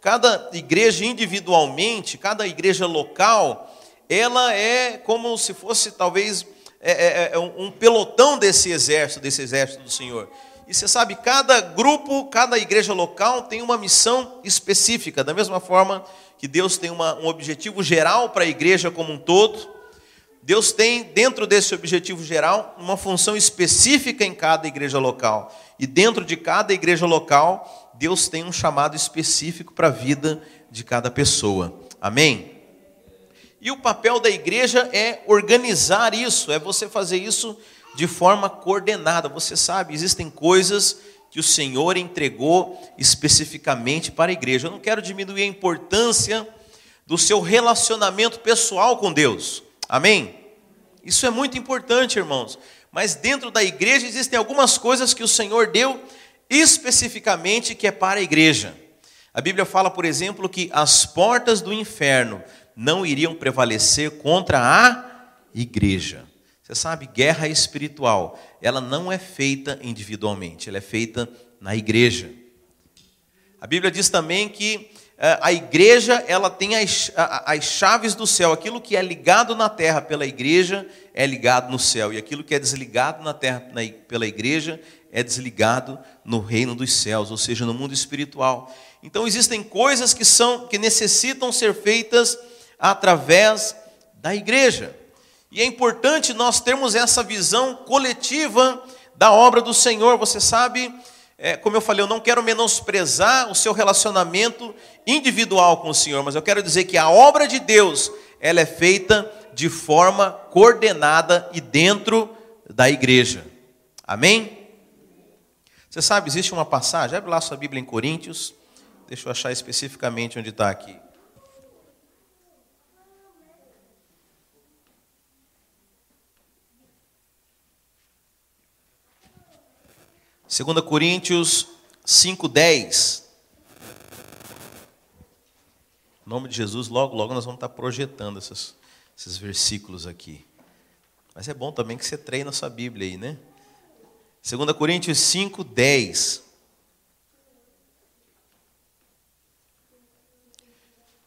Cada igreja individualmente, cada igreja local, ela é como se fosse talvez é, é, é um pelotão desse exército, desse exército do Senhor. E você sabe, cada grupo, cada igreja local tem uma missão específica, da mesma forma que Deus tem uma, um objetivo geral para a igreja como um todo. Deus tem, dentro desse objetivo geral, uma função específica em cada igreja local. E dentro de cada igreja local, Deus tem um chamado específico para a vida de cada pessoa. Amém? E o papel da igreja é organizar isso, é você fazer isso de forma coordenada. Você sabe, existem coisas que o Senhor entregou especificamente para a igreja. Eu não quero diminuir a importância do seu relacionamento pessoal com Deus. Amém? Isso é muito importante, irmãos. Mas dentro da igreja existem algumas coisas que o Senhor deu especificamente que é para a igreja. A Bíblia fala, por exemplo, que as portas do inferno não iriam prevalecer contra a igreja. Você sabe, guerra espiritual, ela não é feita individualmente, ela é feita na igreja. A Bíblia diz também que a igreja ela tem as, as chaves do céu. Aquilo que é ligado na terra pela igreja é ligado no céu, e aquilo que é desligado na terra pela igreja é desligado no reino dos céus, ou seja, no mundo espiritual. Então existem coisas que são que necessitam ser feitas através da igreja. E é importante nós termos essa visão coletiva da obra do Senhor. Você sabe, é, como eu falei, eu não quero menosprezar o seu relacionamento individual com o Senhor, mas eu quero dizer que a obra de Deus, ela é feita de forma coordenada e dentro da igreja. Amém? Você sabe, existe uma passagem, abre lá sua Bíblia em Coríntios, deixa eu achar especificamente onde está aqui. 2 Coríntios 5,10. Em nome de Jesus, logo, logo nós vamos estar projetando esses, esses versículos aqui. Mas é bom também que você treine a sua Bíblia aí, né? 2 Coríntios 5, 10.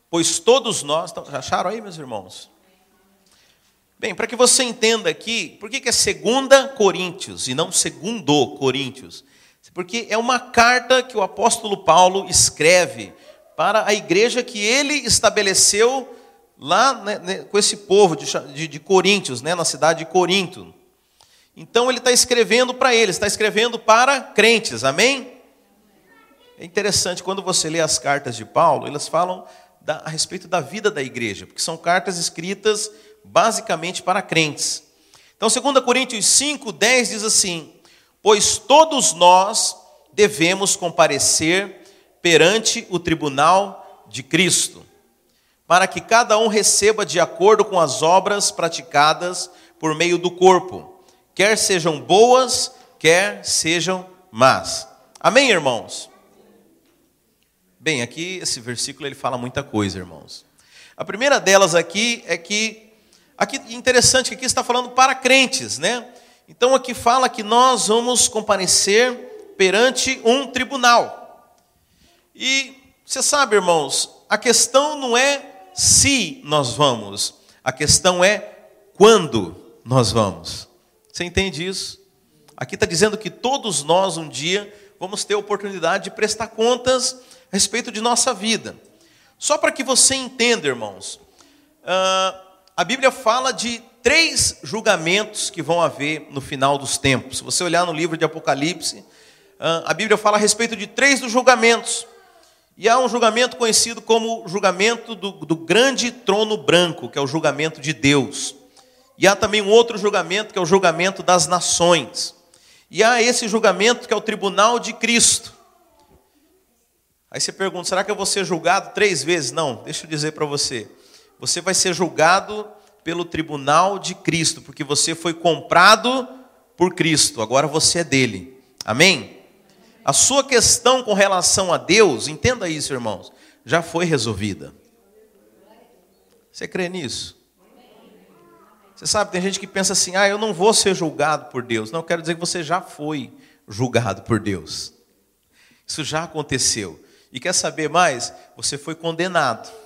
Pois todos nós. Já acharam aí, meus irmãos? Bem, para que você entenda aqui, por que, que é segunda Coríntios e não segundo Coríntios? Porque é uma carta que o apóstolo Paulo escreve para a igreja que ele estabeleceu lá né, né, com esse povo de, de, de Coríntios, né, na cidade de Corinto. Então ele está escrevendo para eles, está escrevendo para crentes, amém? É interessante, quando você lê as cartas de Paulo, elas falam da, a respeito da vida da igreja, porque são cartas escritas basicamente para crentes. Então, 2 Coríntios 5, 10 diz assim: Pois todos nós devemos comparecer perante o tribunal de Cristo, para que cada um receba de acordo com as obras praticadas por meio do corpo, quer sejam boas, quer sejam más. Amém, irmãos? Bem, aqui esse versículo ele fala muita coisa, irmãos. A primeira delas aqui é que Aqui interessante que aqui está falando para crentes, né? Então aqui fala que nós vamos comparecer perante um tribunal. E você sabe, irmãos, a questão não é se nós vamos, a questão é quando nós vamos. Você entende isso? Aqui está dizendo que todos nós um dia vamos ter a oportunidade de prestar contas a respeito de nossa vida. Só para que você entenda, irmãos, uh, a Bíblia fala de três julgamentos que vão haver no final dos tempos. Se você olhar no livro de Apocalipse, ah, a Bíblia fala a respeito de três dos julgamentos. E há um julgamento conhecido como julgamento do, do grande trono branco, que é o julgamento de Deus. E há também um outro julgamento, que é o julgamento das nações. E há esse julgamento que é o tribunal de Cristo. Aí você pergunta: será que eu vou ser julgado três vezes? Não, deixa eu dizer para você. Você vai ser julgado pelo tribunal de Cristo, porque você foi comprado por Cristo, agora você é dele. Amém? A sua questão com relação a Deus, entenda isso, irmãos, já foi resolvida. Você crê nisso? Você sabe, tem gente que pensa assim: ah, eu não vou ser julgado por Deus. Não, eu quero dizer que você já foi julgado por Deus. Isso já aconteceu. E quer saber mais? Você foi condenado.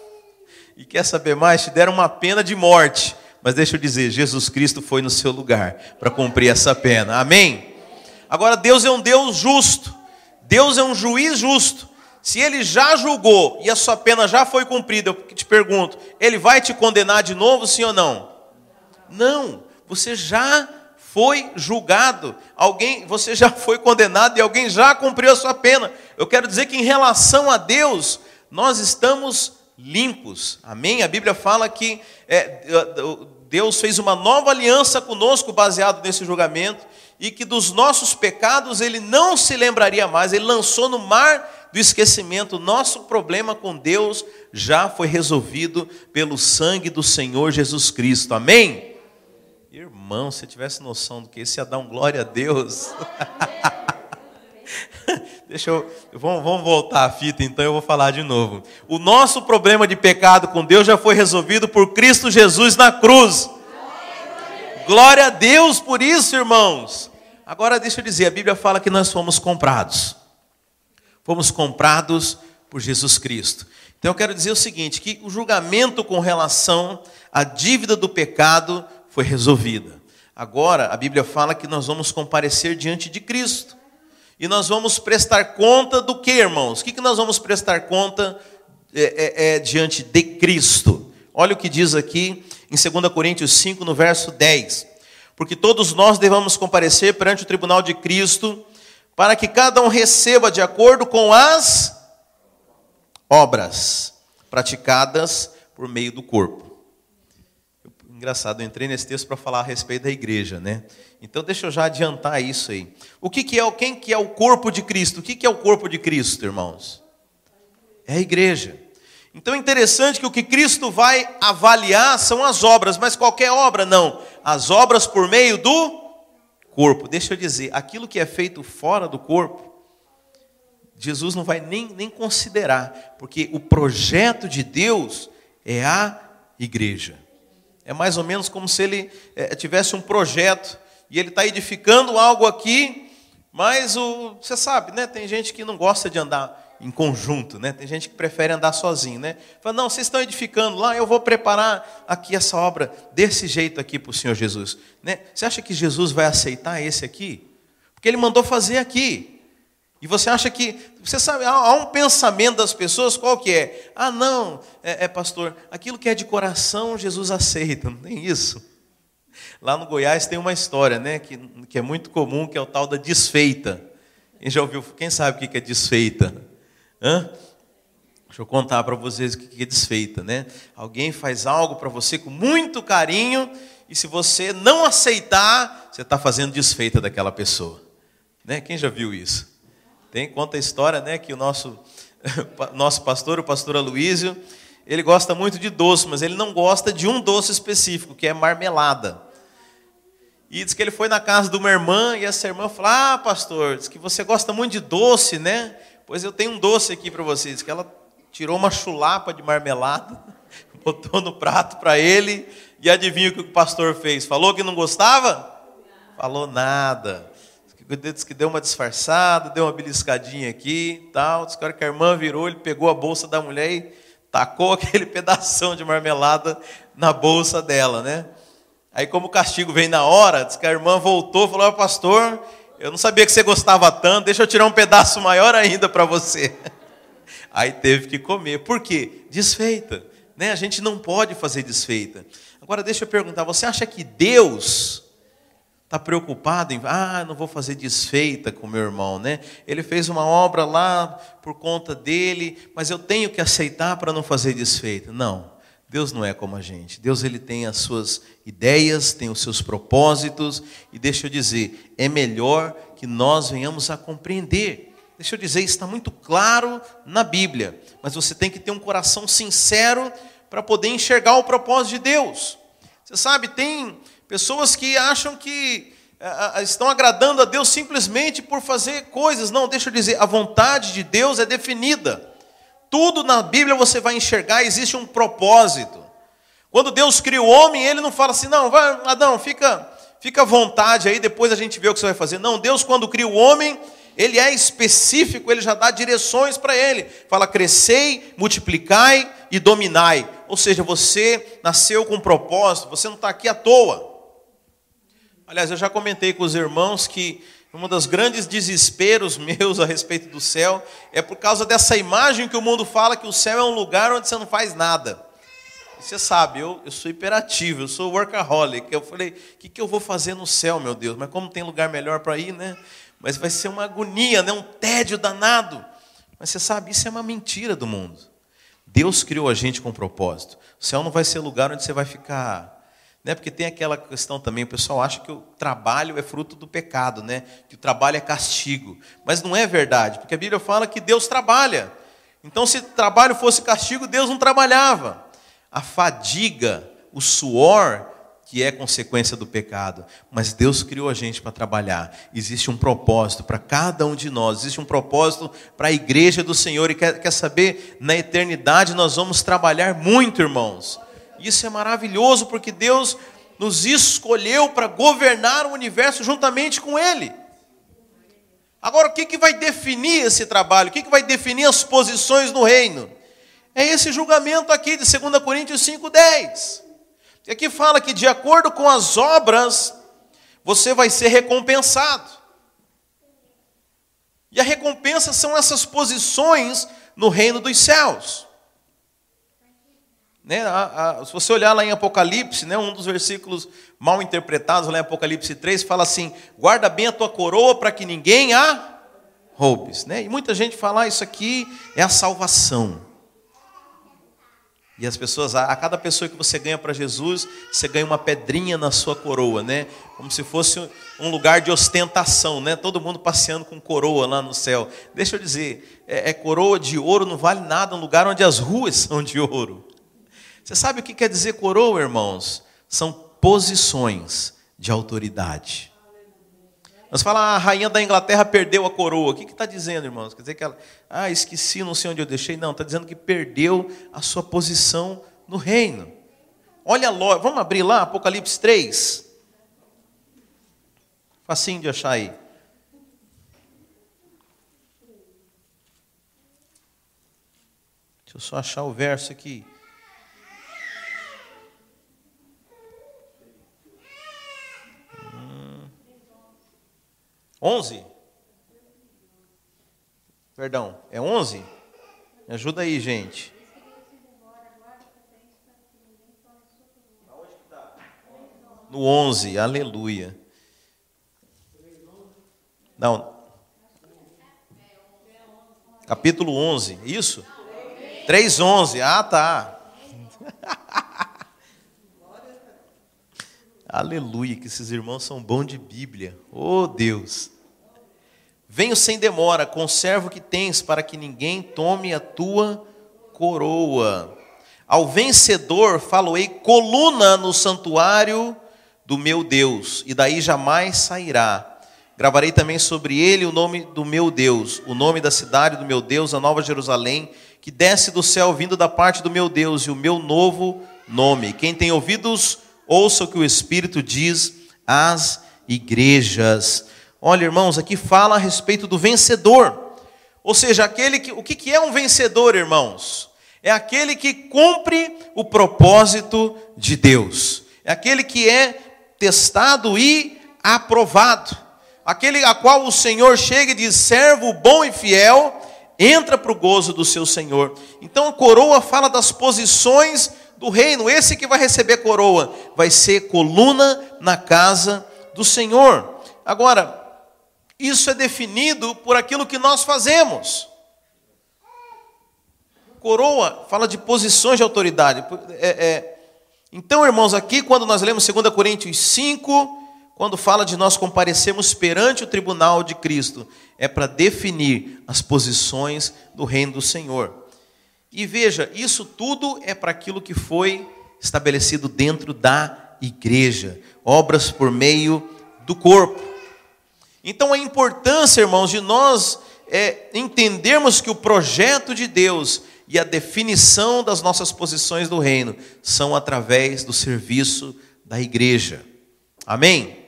E quer saber mais? Te deram uma pena de morte. Mas deixa eu dizer, Jesus Cristo foi no seu lugar para cumprir essa pena. Amém? Agora, Deus é um Deus justo. Deus é um juiz justo. Se ele já julgou e a sua pena já foi cumprida, eu te pergunto, ele vai te condenar de novo, sim ou não? Não, você já foi julgado, alguém, você já foi condenado e alguém já cumpriu a sua pena. Eu quero dizer que em relação a Deus, nós estamos limpos. Amém? A Bíblia fala que é, Deus fez uma nova aliança conosco baseado nesse julgamento e que dos nossos pecados ele não se lembraria mais, ele lançou no mar do esquecimento. Nosso problema com Deus já foi resolvido pelo sangue do Senhor Jesus Cristo. Amém? Irmão, se tivesse noção do que isso ia dar um glória a Deus. Deixa eu. Vamos, vamos voltar à fita, então eu vou falar de novo. O nosso problema de pecado com Deus já foi resolvido por Cristo Jesus na cruz. Glória a Deus por isso, irmãos. Agora deixa eu dizer, a Bíblia fala que nós fomos comprados. Fomos comprados por Jesus Cristo. Então eu quero dizer o seguinte, que o julgamento com relação à dívida do pecado foi resolvida. Agora a Bíblia fala que nós vamos comparecer diante de Cristo. E nós vamos prestar conta do que, irmãos? O que, que nós vamos prestar conta é, é, é, diante de Cristo? Olha o que diz aqui em 2 Coríntios 5, no verso 10. Porque todos nós devemos comparecer perante o tribunal de Cristo, para que cada um receba de acordo com as obras praticadas por meio do corpo. Engraçado, eu entrei nesse texto para falar a respeito da igreja, né? Então deixa eu já adiantar isso aí. O que, que é, quem que é o corpo de Cristo? O que, que é o corpo de Cristo, irmãos? É a igreja. Então é interessante que o que Cristo vai avaliar são as obras, mas qualquer obra não. As obras por meio do corpo. Deixa eu dizer, aquilo que é feito fora do corpo, Jesus não vai nem, nem considerar, porque o projeto de Deus é a igreja. É mais ou menos como se ele é, tivesse um projeto e ele está edificando algo aqui, mas o, você sabe, né? Tem gente que não gosta de andar em conjunto, né? Tem gente que prefere andar sozinho, né? Fala, não, vocês estão edificando lá, eu vou preparar aqui essa obra desse jeito aqui para o Senhor Jesus, né? Você acha que Jesus vai aceitar esse aqui? Porque ele mandou fazer aqui. E você acha que, você sabe, há um pensamento das pessoas, qual que é? Ah, não, é, é, pastor, aquilo que é de coração Jesus aceita, não tem isso. Lá no Goiás tem uma história, né, que, que é muito comum, que é o tal da desfeita. Quem já ouviu, quem sabe o que é desfeita? Hã? Deixa eu contar para vocês o que é desfeita, né? Alguém faz algo para você com muito carinho, e se você não aceitar, você está fazendo desfeita daquela pessoa. Né? Quem já viu isso? Tem, conta a história, né, que o nosso, nosso pastor, o pastor Aloísio, ele gosta muito de doce, mas ele não gosta de um doce específico, que é marmelada. E diz que ele foi na casa de uma irmã, e essa irmã falou, ah, pastor, diz que você gosta muito de doce, né? Pois eu tenho um doce aqui para você. Diz que ela tirou uma chulapa de marmelada, botou no prato para ele, e adivinha o que o pastor fez? Falou que não gostava? Falou nada disse que deu uma disfarçada, deu uma beliscadinha aqui, tal. Diz que a hora que a irmã virou, ele pegou a bolsa da mulher e tacou aquele pedação de marmelada na bolsa dela, né? Aí, como o castigo vem na hora, diz que a irmã voltou e falou: Pastor, eu não sabia que você gostava tanto, deixa eu tirar um pedaço maior ainda para você. Aí teve que comer. Por quê? Desfeita. Né? A gente não pode fazer desfeita. Agora, deixa eu perguntar: você acha que Deus Está preocupado em, ah, não vou fazer desfeita com meu irmão, né? Ele fez uma obra lá por conta dele, mas eu tenho que aceitar para não fazer desfeita. Não, Deus não é como a gente. Deus ele tem as suas ideias, tem os seus propósitos, e deixa eu dizer, é melhor que nós venhamos a compreender. Deixa eu dizer, está muito claro na Bíblia, mas você tem que ter um coração sincero para poder enxergar o propósito de Deus. Você sabe, tem Pessoas que acham que uh, estão agradando a Deus simplesmente por fazer coisas. Não, deixa eu dizer, a vontade de Deus é definida. Tudo na Bíblia você vai enxergar, existe um propósito. Quando Deus cria o homem, ele não fala assim, não, vai, Adão, fica, fica à vontade aí, depois a gente vê o que você vai fazer. Não, Deus, quando cria o homem, ele é específico, ele já dá direções para ele. Fala: crescei, multiplicai e dominai. Ou seja, você nasceu com um propósito, você não está aqui à toa. Aliás, eu já comentei com os irmãos que um dos grandes desesperos meus a respeito do céu é por causa dessa imagem que o mundo fala que o céu é um lugar onde você não faz nada. Você sabe, eu, eu sou hiperativo, eu sou workaholic. Eu falei, o que, que eu vou fazer no céu, meu Deus? Mas como tem lugar melhor para ir, né? Mas vai ser uma agonia, né? um tédio danado. Mas você sabe, isso é uma mentira do mundo. Deus criou a gente com propósito. O céu não vai ser lugar onde você vai ficar. Né? Porque tem aquela questão também, o pessoal acha que o trabalho é fruto do pecado, né? que o trabalho é castigo. Mas não é verdade, porque a Bíblia fala que Deus trabalha. Então, se trabalho fosse castigo, Deus não trabalhava a fadiga, o suor que é consequência do pecado. Mas Deus criou a gente para trabalhar. Existe um propósito para cada um de nós. Existe um propósito para a igreja do Senhor. E quer, quer saber? Na eternidade nós vamos trabalhar muito, irmãos. Isso é maravilhoso porque Deus nos escolheu para governar o universo juntamente com Ele. Agora, o que, que vai definir esse trabalho? O que, que vai definir as posições no reino? É esse julgamento aqui de 2 Coríntios 5,10. Que aqui fala que de acordo com as obras, você vai ser recompensado. E a recompensa são essas posições no reino dos céus. Né, a, a, se você olhar lá em Apocalipse, né, um dos versículos mal interpretados, lá em Apocalipse 3, fala assim: guarda bem a tua coroa para que ninguém a roubes. Né? E muita gente fala: ah, isso aqui é a salvação. E as pessoas, a cada pessoa que você ganha para Jesus, você ganha uma pedrinha na sua coroa, né? Como se fosse um lugar de ostentação, né? Todo mundo passeando com coroa lá no céu. Deixa eu dizer, é, é coroa de ouro não vale nada, um lugar onde as ruas são de ouro. Você sabe o que quer dizer coroa, irmãos? São posições de autoridade. Nós falamos, ah, a rainha da Inglaterra perdeu a coroa. O que está dizendo, irmãos? Quer dizer que ela, ah, esqueci, não sei onde eu deixei. Não, está dizendo que perdeu a sua posição no reino. Olha lá, vamos abrir lá, Apocalipse 3. Facinho de achar aí. Deixa eu só achar o verso aqui. 11? Perdão, é 11? Me ajuda aí, gente. No 11, aleluia. Não. Capítulo 11, isso? 3:11. Ah, tá. Aleluia, que esses irmãos são bons de Bíblia. Oh Deus. Venho sem demora, conserva o que tens, para que ninguém tome a tua coroa. Ao vencedor faloei coluna no santuário do meu Deus, e daí jamais sairá. Gravarei também sobre ele o nome do meu Deus, o nome da cidade do meu Deus, a nova Jerusalém, que desce do céu vindo da parte do meu Deus, e o meu novo nome. Quem tem ouvidos, Ouça o que o Espírito diz às igrejas. Olha, irmãos, aqui fala a respeito do vencedor. Ou seja, aquele que, o que é um vencedor, irmãos? É aquele que cumpre o propósito de Deus. É aquele que é testado e aprovado. Aquele a qual o Senhor chega e diz: servo bom e fiel, entra para o gozo do seu Senhor. Então a coroa fala das posições do reino, esse que vai receber coroa, vai ser coluna na casa do Senhor. Agora, isso é definido por aquilo que nós fazemos. Coroa fala de posições de autoridade. É, é, então, irmãos, aqui quando nós lemos 2 Coríntios 5, quando fala de nós comparecermos perante o tribunal de Cristo, é para definir as posições do reino do Senhor. E veja, isso tudo é para aquilo que foi estabelecido dentro da igreja, obras por meio do corpo. Então a importância, irmãos, de nós é, entendermos que o projeto de Deus e a definição das nossas posições do reino são através do serviço da igreja. Amém?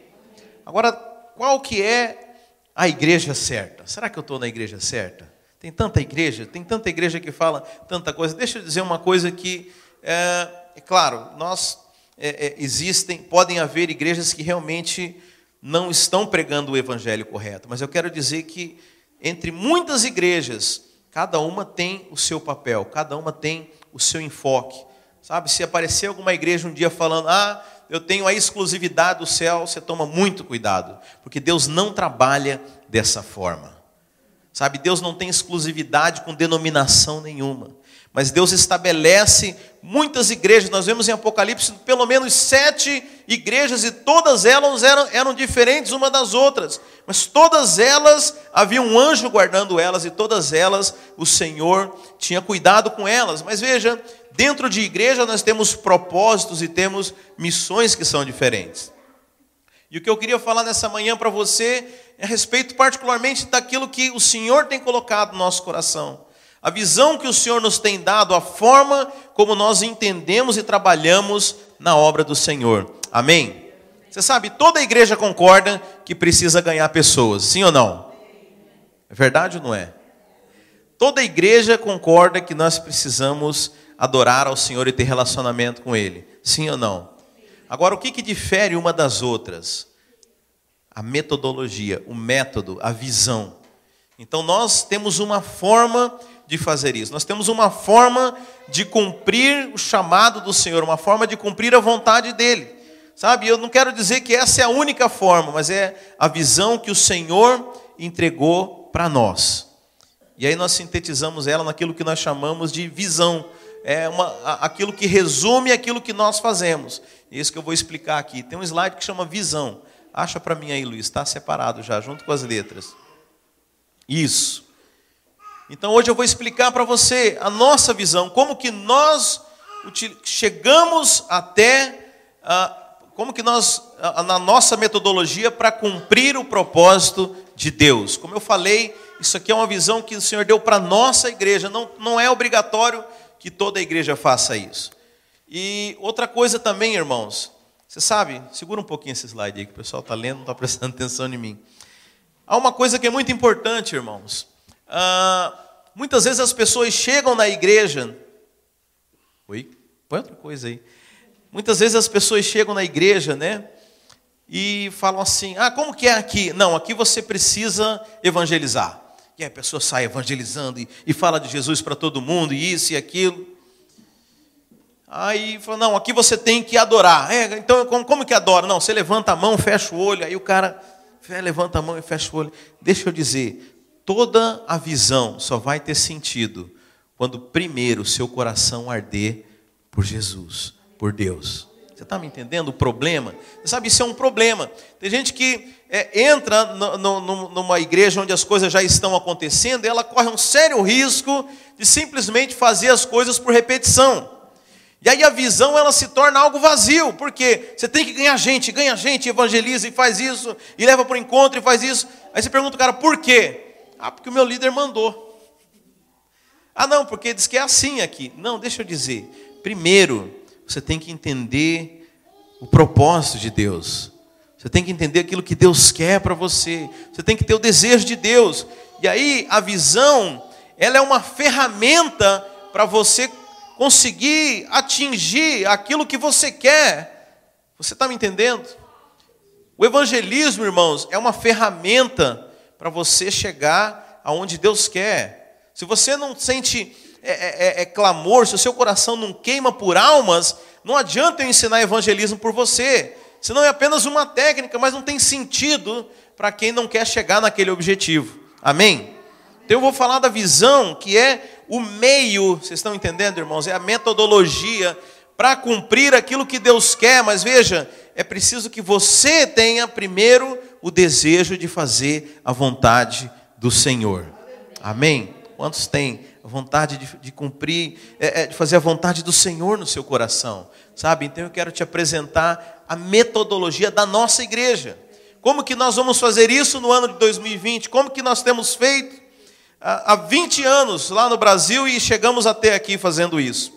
Agora, qual que é a igreja certa. Será que eu estou na igreja certa? Tem tanta igreja, tem tanta igreja que fala tanta coisa. Deixa eu dizer uma coisa que, é, é claro, nós é, é, existem, podem haver igrejas que realmente não estão pregando o evangelho correto, mas eu quero dizer que entre muitas igrejas, cada uma tem o seu papel, cada uma tem o seu enfoque. Sabe, se aparecer alguma igreja um dia falando, ah, eu tenho a exclusividade do céu, você toma muito cuidado, porque Deus não trabalha dessa forma. Sabe, Deus não tem exclusividade com denominação nenhuma. Mas Deus estabelece muitas igrejas. Nós vemos em Apocalipse pelo menos sete igrejas e todas elas eram, eram diferentes uma das outras. Mas todas elas havia um anjo guardando elas e todas elas o Senhor tinha cuidado com elas. Mas veja, dentro de igreja nós temos propósitos e temos missões que são diferentes. E o que eu queria falar nessa manhã para você é a respeito particularmente daquilo que o Senhor tem colocado no nosso coração a visão que o Senhor nos tem dado, a forma como nós entendemos e trabalhamos na obra do Senhor. Amém? Você sabe, toda a igreja concorda que precisa ganhar pessoas, sim ou não? É verdade ou não é? Toda a igreja concorda que nós precisamos adorar ao Senhor e ter relacionamento com Ele, sim ou não? Agora, o que, que difere uma das outras? A metodologia, o método, a visão. Então, nós temos uma forma de fazer isso. Nós temos uma forma de cumprir o chamado do Senhor, uma forma de cumprir a vontade dele. Sabe? Eu não quero dizer que essa é a única forma, mas é a visão que o Senhor entregou para nós. E aí nós sintetizamos ela naquilo que nós chamamos de visão. É uma, aquilo que resume aquilo que nós fazemos. Isso que eu vou explicar aqui. Tem um slide que chama visão. Acha para mim aí, Luiz, está separado já, junto com as letras. Isso. Então hoje eu vou explicar para você a nossa visão, como que nós chegamos até, como que nós, na nossa metodologia, para cumprir o propósito de Deus. Como eu falei, isso aqui é uma visão que o Senhor deu para a nossa igreja, não, não é obrigatório que toda a igreja faça isso. E outra coisa também, irmãos, você sabe, segura um pouquinho esse slide aí, que o pessoal está lendo, não está prestando atenção em mim. Há uma coisa que é muito importante, irmãos. Ah, muitas vezes as pessoas chegam na igreja. Oi? Põe outra coisa aí. Muitas vezes as pessoas chegam na igreja, né? E falam assim: ah, como que é aqui? Não, aqui você precisa evangelizar. E a pessoa sai evangelizando e, e fala de Jesus para todo mundo, e isso e aquilo. Aí fala: não, aqui você tem que adorar. É, então como, como que adora? Não, você levanta a mão, fecha o olho, aí o cara levanta a mão e fecha o olho. Deixa eu dizer, Toda a visão só vai ter sentido quando primeiro o seu coração arder por Jesus, por Deus. Você está me entendendo o problema? Você sabe, isso é um problema. Tem gente que é, entra no, no, numa igreja onde as coisas já estão acontecendo e ela corre um sério risco de simplesmente fazer as coisas por repetição. E aí a visão ela se torna algo vazio, porque você tem que ganhar gente, ganha gente, evangeliza e faz isso, e leva para o encontro e faz isso. Aí você pergunta, cara, por quê? Ah, porque o meu líder mandou. Ah, não, porque diz que é assim aqui. Não, deixa eu dizer. Primeiro, você tem que entender o propósito de Deus. Você tem que entender aquilo que Deus quer para você. Você tem que ter o desejo de Deus. E aí, a visão, ela é uma ferramenta para você conseguir atingir aquilo que você quer. Você está me entendendo? O evangelismo, irmãos, é uma ferramenta para você chegar aonde Deus quer. Se você não sente é, é, é, é, clamor, se o seu coração não queima por almas, não adianta eu ensinar evangelismo por você. Senão é apenas uma técnica, mas não tem sentido para quem não quer chegar naquele objetivo. Amém? Então eu vou falar da visão, que é o meio, vocês estão entendendo, irmãos? É a metodologia para cumprir aquilo que Deus quer, mas veja, é preciso que você tenha primeiro o desejo de fazer a vontade do Senhor. Amém? Quantos têm a vontade de, de cumprir, é, é, de fazer a vontade do Senhor no seu coração? Sabe? Então eu quero te apresentar a metodologia da nossa igreja. Como que nós vamos fazer isso no ano de 2020? Como que nós temos feito há 20 anos lá no Brasil e chegamos até aqui fazendo isso?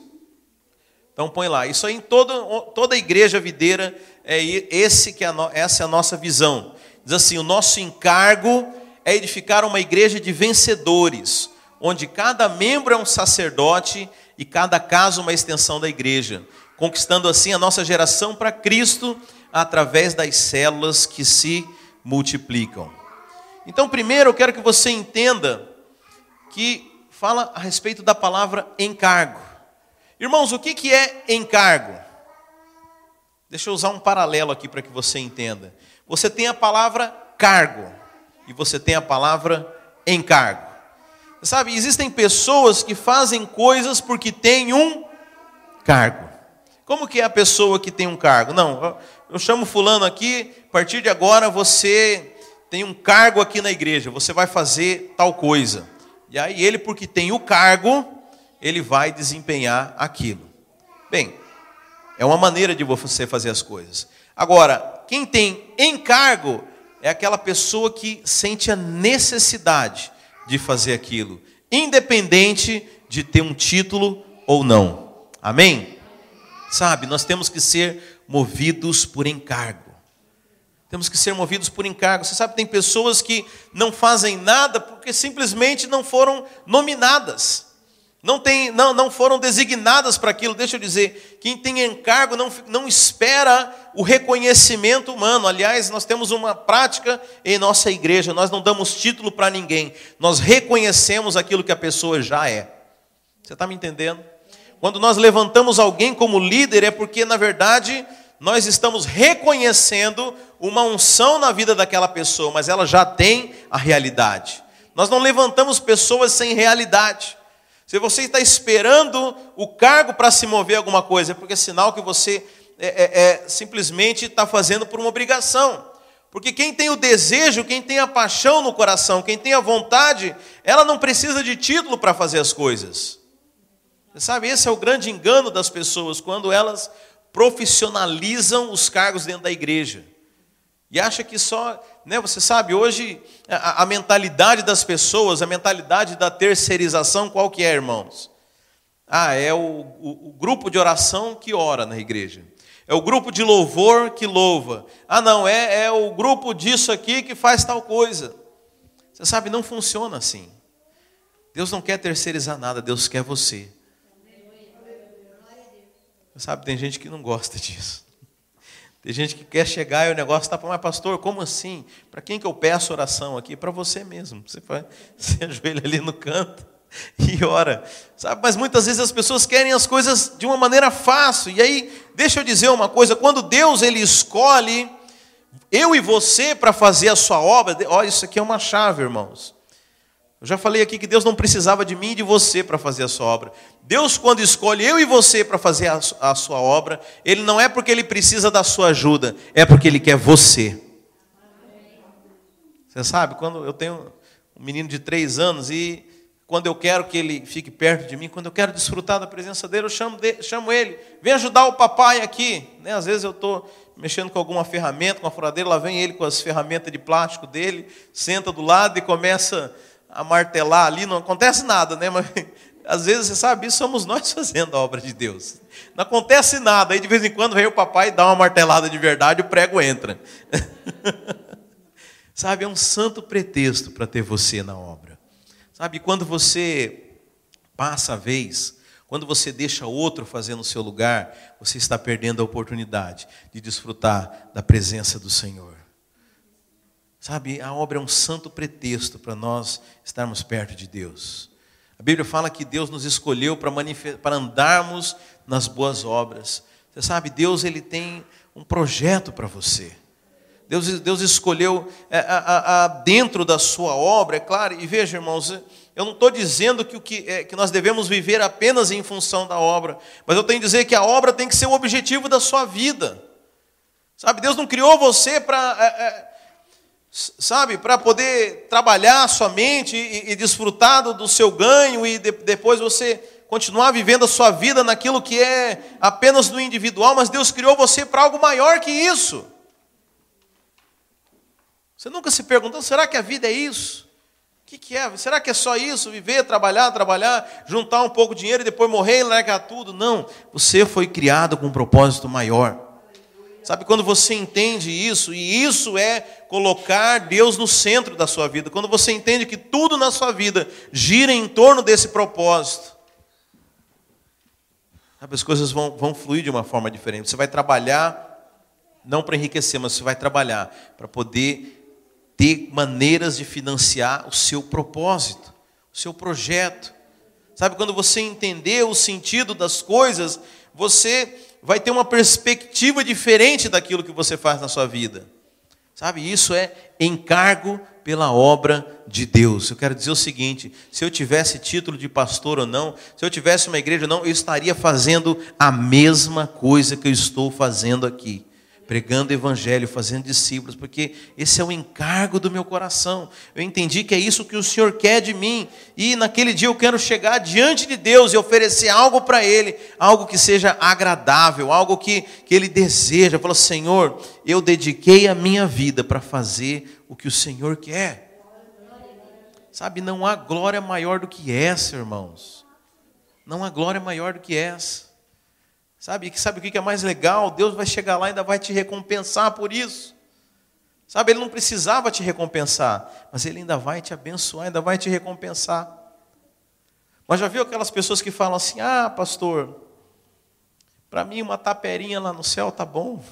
Então põe lá. Isso aí em toda, toda a igreja videira é esse que é essa é a nossa visão. Diz assim: o nosso encargo é edificar uma igreja de vencedores, onde cada membro é um sacerdote e cada caso uma extensão da igreja, conquistando assim a nossa geração para Cristo através das células que se multiplicam. Então, primeiro eu quero que você entenda que fala a respeito da palavra encargo. Irmãos, o que, que é encargo? Deixa eu usar um paralelo aqui para que você entenda. Você tem a palavra cargo e você tem a palavra encargo. Sabe, existem pessoas que fazem coisas porque têm um cargo. Como que é a pessoa que tem um cargo? Não, eu chamo fulano aqui, a partir de agora você tem um cargo aqui na igreja, você vai fazer tal coisa. E aí ele, porque tem o cargo, ele vai desempenhar aquilo. Bem, é uma maneira de você fazer as coisas. Agora, quem tem encargo é aquela pessoa que sente a necessidade de fazer aquilo, independente de ter um título ou não. Amém? Sabe, nós temos que ser movidos por encargo. Temos que ser movidos por encargo. Você sabe, tem pessoas que não fazem nada porque simplesmente não foram nominadas. Não, tem, não, não foram designadas para aquilo. Deixa eu dizer, quem tem encargo não, não espera o reconhecimento humano. Aliás, nós temos uma prática em nossa igreja: nós não damos título para ninguém, nós reconhecemos aquilo que a pessoa já é. Você está me entendendo? Quando nós levantamos alguém como líder, é porque, na verdade, nós estamos reconhecendo uma unção na vida daquela pessoa, mas ela já tem a realidade. Nós não levantamos pessoas sem realidade. Se você está esperando o cargo para se mover alguma coisa, é porque é sinal que você é, é, é, simplesmente está fazendo por uma obrigação. Porque quem tem o desejo, quem tem a paixão no coração, quem tem a vontade, ela não precisa de título para fazer as coisas. Você sabe, esse é o grande engano das pessoas, quando elas profissionalizam os cargos dentro da igreja. E acha que só, né, você sabe, hoje a, a, mentalidade das pessoas, a mentalidade da terceirização, qual que é, irmãos? Ah, é o, o, o grupo de oração que ora na igreja. É o grupo de louvor que louva. Ah, não, é, é o grupo disso aqui que faz tal coisa. Você sabe, não funciona assim. Deus não quer terceirizar nada, Deus quer você. Sabe, tem gente que não gosta disso. Tem gente que quer chegar e o negócio está para mas pastor, como assim? Para quem que eu peço oração aqui? Para você mesmo. Você, faz, você ajoelha ali no canto e ora. Sabe, mas muitas vezes as pessoas querem as coisas de uma maneira fácil. E aí, deixa eu dizer uma coisa, quando Deus ele escolhe eu e você para fazer a sua obra, olha, isso aqui é uma chave, irmãos. Eu já falei aqui que Deus não precisava de mim e de você para fazer a sua obra. Deus, quando escolhe eu e você para fazer a, sua obra, Ele não é porque Ele precisa da sua ajuda, é porque Ele quer você. Você sabe, quando eu tenho um menino de três anos e quando eu quero que ele fique perto de mim, quando eu quero desfrutar da presença dele, eu chamo, chamo ele, vem ajudar o papai aqui. Né? Às vezes eu estou mexendo com alguma ferramenta, com a furadeira, lá vem ele com as ferramentas de plástico dele, senta do lado e começa a martelar ali, não acontece nada, né? Mas às vezes, você sabe, somos nós fazendo a obra de Deus. Não acontece nada, aí de vez em quando vem o papai e dá uma martelada de verdade o prego entra. sabe, é um santo pretexto para ter você na obra. Sabe, quando você passa a vez, quando você deixa outro fazer no seu lugar, você está perdendo a oportunidade de desfrutar da presença do Senhor. Sabe, a obra é um santo pretexto para nós estarmos perto de Deus. A Bíblia fala que Deus nos escolheu para, para andarmos nas boas obras. Você sabe, Deus ele tem um projeto para você. Deus, Deus escolheu é, a, a, dentro da sua obra, é claro, e veja, irmãos, eu não estou dizendo que, o que, é, que nós devemos viver apenas em função da obra, mas eu tenho que dizer que a obra tem que ser o objetivo da sua vida. Sabe, Deus não criou você para. É, é sabe, para poder trabalhar sua mente e, e desfrutar do, do, seu ganho e de, depois você continuar vivendo a sua vida naquilo que é apenas no individual, mas Deus criou você para algo maior que isso. Você nunca se perguntou, será que a vida é isso? O que, que é? Será que é só isso? Viver, trabalhar, trabalhar, juntar um pouco de dinheiro e depois morrer e largar tudo? Não. Você foi criado com um propósito maior. Sabe quando você entende isso, e isso é colocar Deus no centro da sua vida, quando você entende que tudo na sua vida gira em torno desse propósito, sabe, as coisas vão, vão fluir de uma forma diferente. Você vai trabalhar, não para enriquecer, mas você vai trabalhar para poder ter maneiras de financiar o seu propósito, o seu projeto. Sabe, quando você entender o sentido das coisas, você vai ter uma perspectiva diferente daquilo que você faz na sua vida. Sabe, isso é encargo pela obra de Deus. Eu quero dizer o seguinte: se eu tivesse título de pastor ou não, se eu tivesse uma igreja ou não, eu estaria fazendo a mesma coisa que eu estou fazendo aqui pregando evangelho, fazendo discípulos, porque esse é o encargo do meu coração. Eu entendi que é isso que o Senhor quer de mim, e naquele dia eu quero chegar diante de Deus e oferecer algo para Ele, algo que seja agradável, algo que, que Ele deseja. Falou, Senhor, eu dediquei a minha vida para fazer o que o Senhor quer. Sabe, não há glória maior do que essa, irmãos. Não há glória maior do que essa. Sabe, sabe o que é mais legal? Deus vai chegar lá e ainda vai te recompensar por isso. Sabe, Ele não precisava te recompensar, mas Ele ainda vai te abençoar, ainda vai te recompensar. Mas já viu aquelas pessoas que falam assim: ah, pastor, para mim uma taperinha lá no céu tá bom.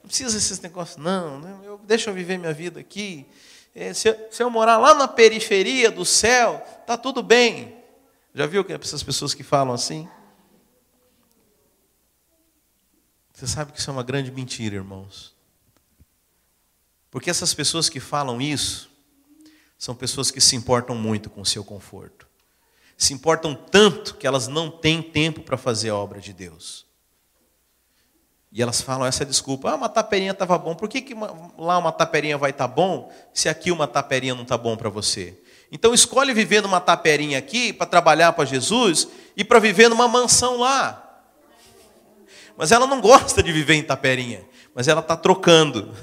Não precisa desses negócios, não. Né? Eu, deixa eu viver minha vida aqui. É, se, eu, se eu morar lá na periferia do céu, tá tudo bem. Já viu essas pessoas que falam assim? Você sabe que isso é uma grande mentira, irmãos. Porque essas pessoas que falam isso são pessoas que se importam muito com o seu conforto. Se importam tanto que elas não têm tempo para fazer a obra de Deus. E elas falam essa desculpa: ah, uma taperinha estava bom. Por que, que lá uma taperinha vai estar tá bom se aqui uma taperinha não está bom para você? Então escolhe viver numa taperinha aqui para trabalhar para Jesus e para viver numa mansão lá. Mas ela não gosta de viver em Taperinha, mas ela está trocando.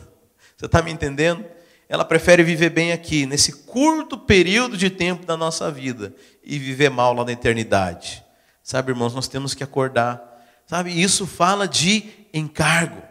Você está me entendendo? Ela prefere viver bem aqui, nesse curto período de tempo da nossa vida, e viver mal lá na eternidade. Sabe, irmãos, nós temos que acordar. Sabe, isso fala de encargo.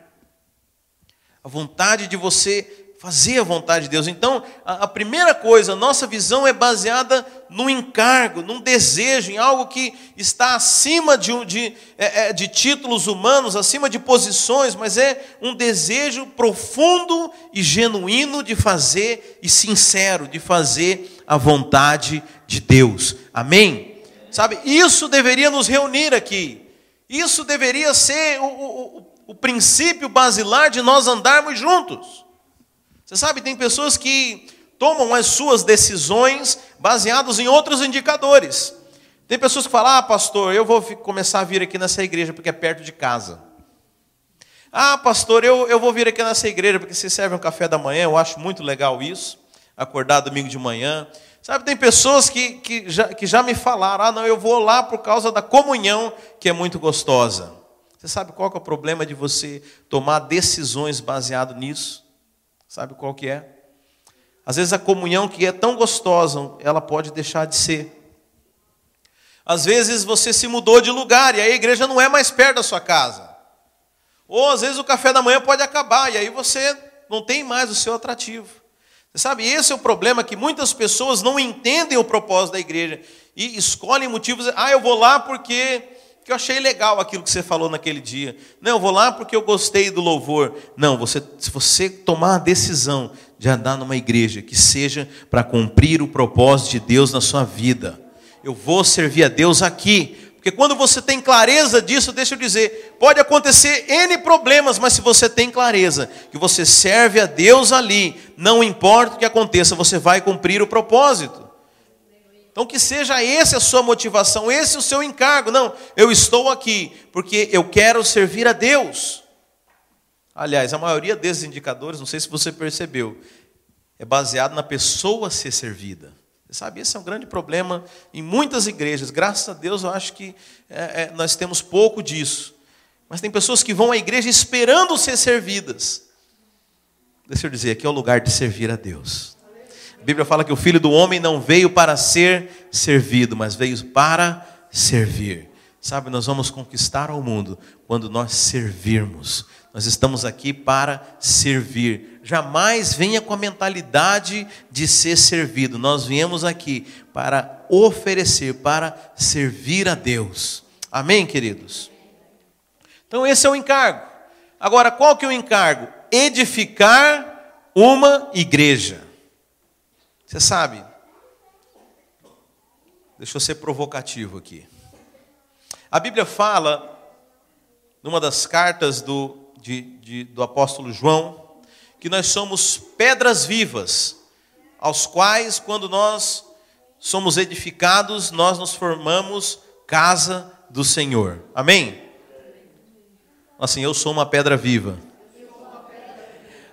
A vontade de você fazer a vontade de Deus. Então, a, a, primeira coisa, a nossa visão é baseada no encargo, num desejo, em algo que está acima de, de, é, é, de títulos humanos, acima de posições, mas é um desejo profundo e genuíno de fazer, e sincero, de fazer a vontade de Deus. Amém? Sabe, isso deveria nos reunir aqui. Isso deveria ser o, o, o princípio basilar de nós andarmos juntos. Você sabe, tem pessoas que tomam as suas decisões baseadas em outros indicadores. Tem pessoas que falam: Ah, pastor, eu vou começar a vir aqui nessa igreja porque é perto de casa. Ah, pastor, eu, eu vou vir aqui nessa igreja porque se serve um café da manhã, eu acho muito legal isso. Acordar domingo de manhã. Sabe, tem pessoas que, que, já, que já me falaram: Ah, não, eu vou lá por causa da comunhão que é muito gostosa. Você sabe qual é o problema de você tomar decisões baseado nisso? Sabe qual que é? Às vezes a comunhão que é tão gostosa, ela pode deixar de ser. Às vezes você se mudou de lugar e a igreja não é mais perto da sua casa. Ou às vezes o café da manhã pode acabar e aí você não tem mais o seu atrativo. Você sabe, esse é o problema que muitas pessoas não entendem o propósito da igreja e escolhem motivos. Ah, eu vou lá porque que eu achei legal aquilo que você falou naquele dia. Não, eu vou lá porque eu gostei do louvor. Não, você, se você tomar a decisão de andar numa igreja que seja para cumprir o propósito de Deus na sua vida, eu vou servir a Deus aqui. Porque quando você tem clareza disso, deixa eu dizer, pode acontecer N problemas, mas se você tem clareza que você serve a Deus ali, não importa o que aconteça, você vai cumprir o propósito. Então que seja essa a sua motivação, esse o seu encargo. Não, eu estou aqui porque eu quero servir a Deus. Aliás, a maioria desses indicadores, não sei se você percebeu, é baseado na pessoa ser servida. Você sabe, esse é um grande problema em muitas igrejas. Graças a Deus, eu acho que é, é, nós temos pouco disso. Mas tem pessoas que vão à igreja esperando ser servidas. Deixa eu dizer, aqui é o lugar de servir a Deus. A Bíblia fala que o filho do homem não veio para ser servido, mas veio para servir. Sabe, nós vamos conquistar o mundo quando nós servirmos. Nós estamos aqui para servir. Jamais venha com a mentalidade de ser servido. Nós viemos aqui para oferecer, para servir a Deus. Amém, queridos? Então esse é o encargo. Agora, qual que é o encargo? Edificar uma igreja. Você sabe? Deixa eu ser provocativo aqui. A Bíblia fala, numa das cartas do, de, de, do apóstolo João, que nós somos pedras vivas, aos quais, quando nós somos edificados, nós nos formamos casa do Senhor. Amém? Assim, eu sou uma pedra viva.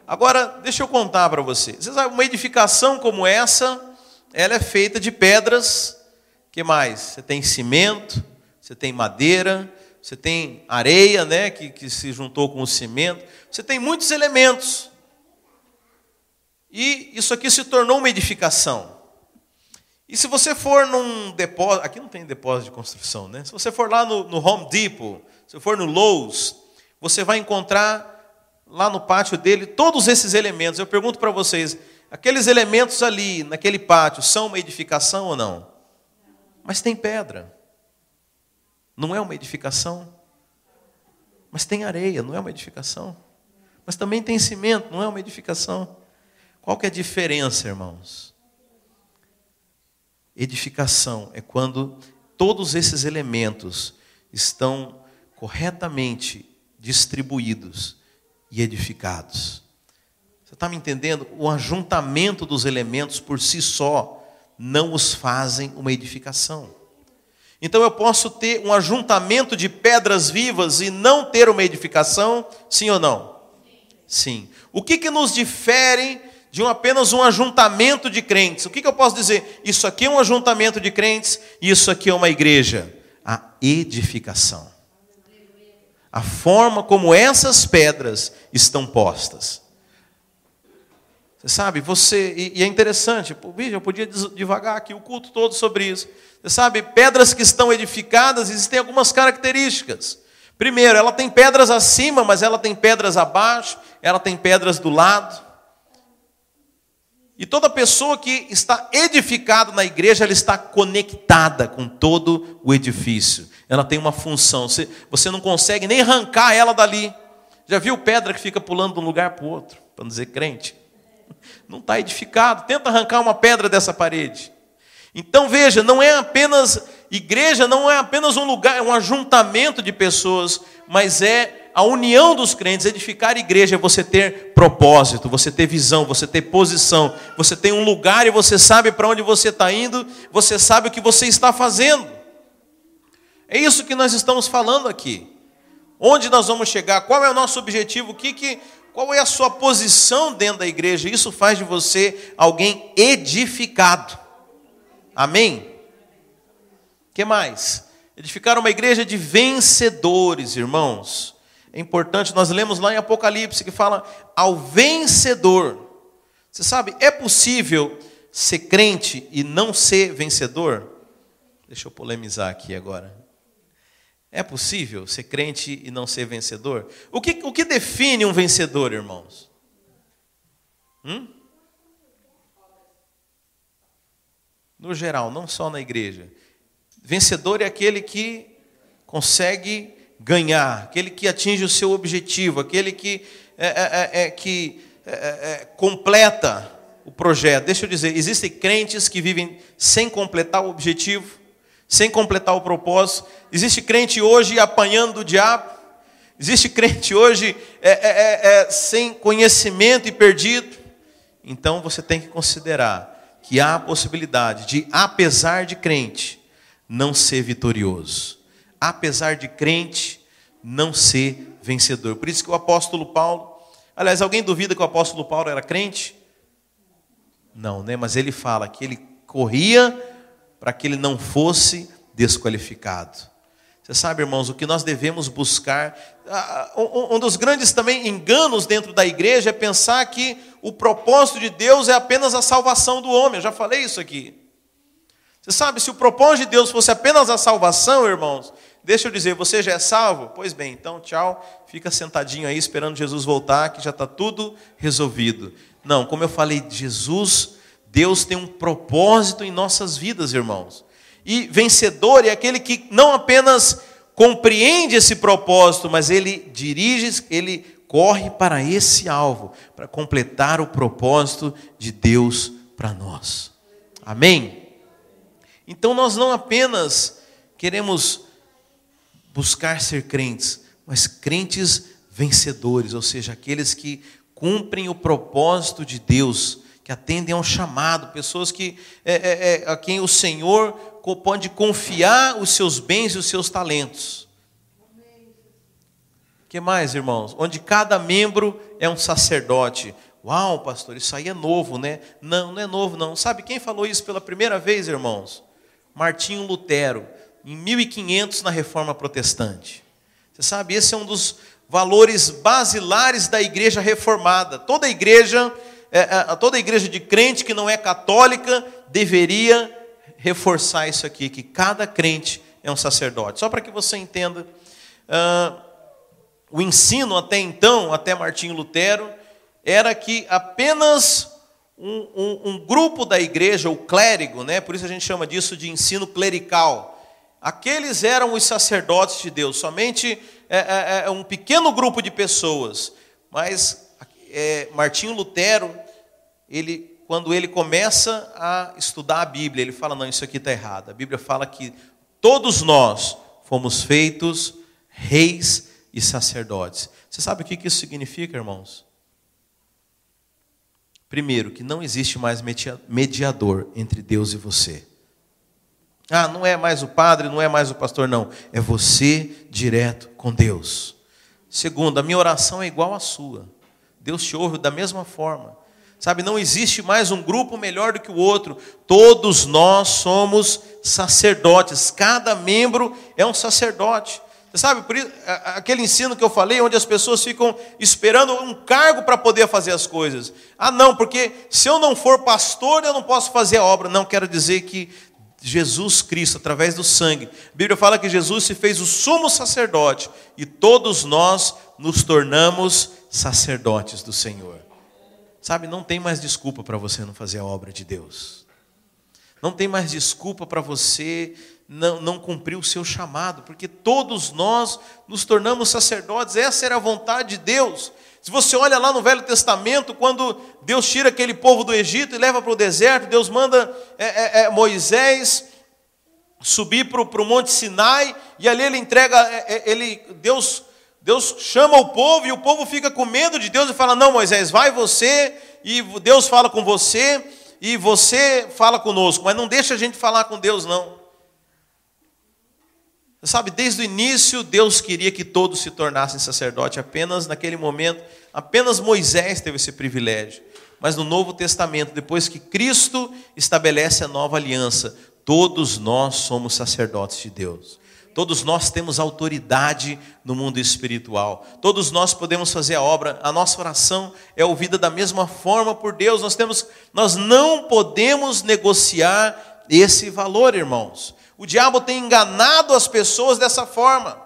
Agora, deixa eu contar para você. Você sabe, uma edificação como essa, ela é feita de pedras. que mais? Você tem cimento, você tem madeira, você tem areia, né, que, que se juntou com o cimento, você tem muitos elementos. E isso aqui se tornou uma edificação. E se você for num depósito, aqui não tem depósito de construção, né? Se você for lá no, no Home Depot, se for no Lowe's, você vai encontrar lá no pátio dele todos esses elementos. Eu pergunto para vocês, aqueles elementos ali, naquele pátio, são uma edificação ou não? Mas tem pedra. Não é uma edificação. Mas tem areia, não é uma edificação. Mas também tem cimento, não é uma edificação. Qual que é a diferença, irmãos? Edificação é quando todos esses elementos estão corretamente distribuídos e edificados. Você está me entendendo? O ajuntamento dos elementos por si só não os fazem uma edificação. Então eu posso ter um ajuntamento de pedras vivas e não ter uma edificação? Sim ou não? Sim. O que, que nos difere de um, apenas um ajuntamento de crentes? O que, que eu posso dizer? Isso aqui é um ajuntamento de crentes isso aqui é uma igreja. A edificação. A forma como essas pedras estão postas. Você sabe, você, e, e é interessante, eu podia devagar aqui o culto todo sobre isso. Você sabe, pedras que estão edificadas, existem algumas características. Primeiro, ela tem pedras acima, mas ela tem pedras abaixo, ela tem pedras do lado. E toda pessoa que está edificada na igreja, ela está conectada com todo o edifício. Ela tem uma função. Você, não consegue nem arrancar ela dali. Já viu pedra que fica pulando de um lugar para o outro? Para não dizer crente não está edificado. Tenta arrancar uma pedra dessa parede. Então veja, não é apenas igreja, não é apenas um lugar, é um ajuntamento de pessoas, mas é a união dos crentes. Edificar a igreja é você ter propósito, você ter visão, você ter posição, você tem um lugar e você sabe para onde você está indo, você sabe o que você está fazendo. É isso que nós estamos falando aqui. Onde nós vamos chegar? Qual é o nosso objetivo? O que, que qual é a sua posição dentro da igreja? Isso faz de você alguém edificado. Amém? que mais? Edificar uma igreja de vencedores, irmãos. É importante, nós lemos lá em Apocalipse que fala ao vencedor. Você sabe, é possível ser crente e não ser vencedor? Deixa eu polemizar aqui agora. É possível ser crente e não ser vencedor? O que, o que define um vencedor, irmãos? Hum? No geral, não só na igreja. Vencedor é aquele que consegue ganhar, aquele que atinge o seu objetivo, aquele que, é, é, é, é que é, é, completa o projeto. Deixa eu dizer, existem crentes que vivem sem completar o objetivo, sem completar o propósito. Existe crente hoje apanhando do diabo. Existe crente hoje é, é, é, é, sem conhecimento e perdido. Então você tem que considerar que há a possibilidade de, apesar de crente, não ser vitorioso. Apesar de crente, não ser vencedor. Por isso que o apóstolo Paulo. Aliás, alguém duvida que o apóstolo Paulo era crente? Não, né? Mas ele fala que ele corria para que ele não fosse desqualificado. Você sabe, irmãos, o que nós devemos buscar. Um dos grandes também enganos dentro da igreja é pensar que o propósito de Deus é apenas a salvação do homem. Eu já falei isso aqui. Você sabe, se o propósito de Deus fosse apenas a salvação, irmãos, Deixa eu dizer, você já é salvo? Pois bem, então tchau, fica sentadinho aí esperando Jesus voltar, que já está tudo resolvido. Não, como eu falei, Jesus, Deus tem um propósito em nossas vidas, irmãos. E vencedor é aquele que não apenas compreende esse propósito, mas ele dirige, ele corre para esse alvo, para completar o propósito de Deus para nós. Amém? Então nós não apenas queremos buscar ser crentes, mas crentes vencedores, ou seja, aqueles que cumprem o propósito de Deus, que atendem ao chamado, pessoas que é, é, é, a quem o Senhor pode confiar os seus bens e os seus talentos. que mais, irmãos? Onde cada membro é um sacerdote. Uau, pastor, isso aí é novo, né? Não, não é novo, não. Sabe quem falou isso pela primeira vez, irmãos? Martinho Lutero, em 1500 na Reforma Protestante. Você sabe, esse é um dos valores basilares da igreja reformada. Toda igreja, é, é, toda igreja de crente que não é católica deveria reforçar isso aqui, que cada crente é um sacerdote. Só para que você entenda, uh, o ensino até então, até Martinho Lutero, era que apenas um, um, um, grupo da igreja, o clérigo, né, por isso a gente chama disso de ensino clerical, aqueles eram os sacerdotes de Deus, somente é, é, é um pequeno grupo de pessoas. Mas é, Martinho Lutero, ele quando ele começa a estudar a Bíblia, ele fala: não, isso aqui está errado. A Bíblia fala que todos nós fomos feitos reis e sacerdotes. Você sabe o que isso significa, irmãos? Primeiro, que não existe mais mediador entre Deus e você. Ah, não é mais o padre, não é mais o pastor, não. É você direto com Deus. Segundo, a minha oração é igual à sua. Deus te ouve da mesma forma. Sabe, não existe mais um grupo melhor do que o outro. Todos nós somos sacerdotes. Cada membro é um sacerdote. Você sabe, por isso, aquele ensino que eu falei, onde as pessoas ficam esperando um cargo para poder fazer as coisas. Ah, não, porque se eu não for pastor, eu não posso fazer a obra. Não, quero dizer que Jesus Cristo, através do sangue, a Bíblia fala que Jesus se fez o sumo sacerdote e todos nós nos tornamos sacerdotes do Senhor. Sabe, não tem mais desculpa para você não fazer a obra de Deus. Não tem mais desculpa para você não, não cumprir o seu chamado, porque todos nós nos tornamos sacerdotes, essa era a vontade de Deus. Se você olha lá no Velho Testamento, quando Deus tira aquele povo do Egito e leva para o deserto, Deus manda é, é, é, Moisés subir para o Monte Sinai, e ali ele entrega, é, é, ele, Deus Deus chama o povo e o povo fica com medo de Deus e fala: Não, Moisés, vai você, e Deus fala com você, e você fala conosco, mas não deixa a gente falar com Deus, não. Você sabe, desde o início, Deus queria que todos se tornassem sacerdote, apenas naquele momento, apenas Moisés teve esse privilégio. Mas no Novo Testamento, depois que Cristo estabelece a nova aliança, todos nós somos sacerdotes de Deus. Todos nós temos autoridade no mundo espiritual. Todos nós podemos fazer a obra. A nossa oração é ouvida da mesma forma por Deus. Nós temos nós não podemos negociar esse valor, irmãos. O diabo tem enganado as pessoas dessa forma.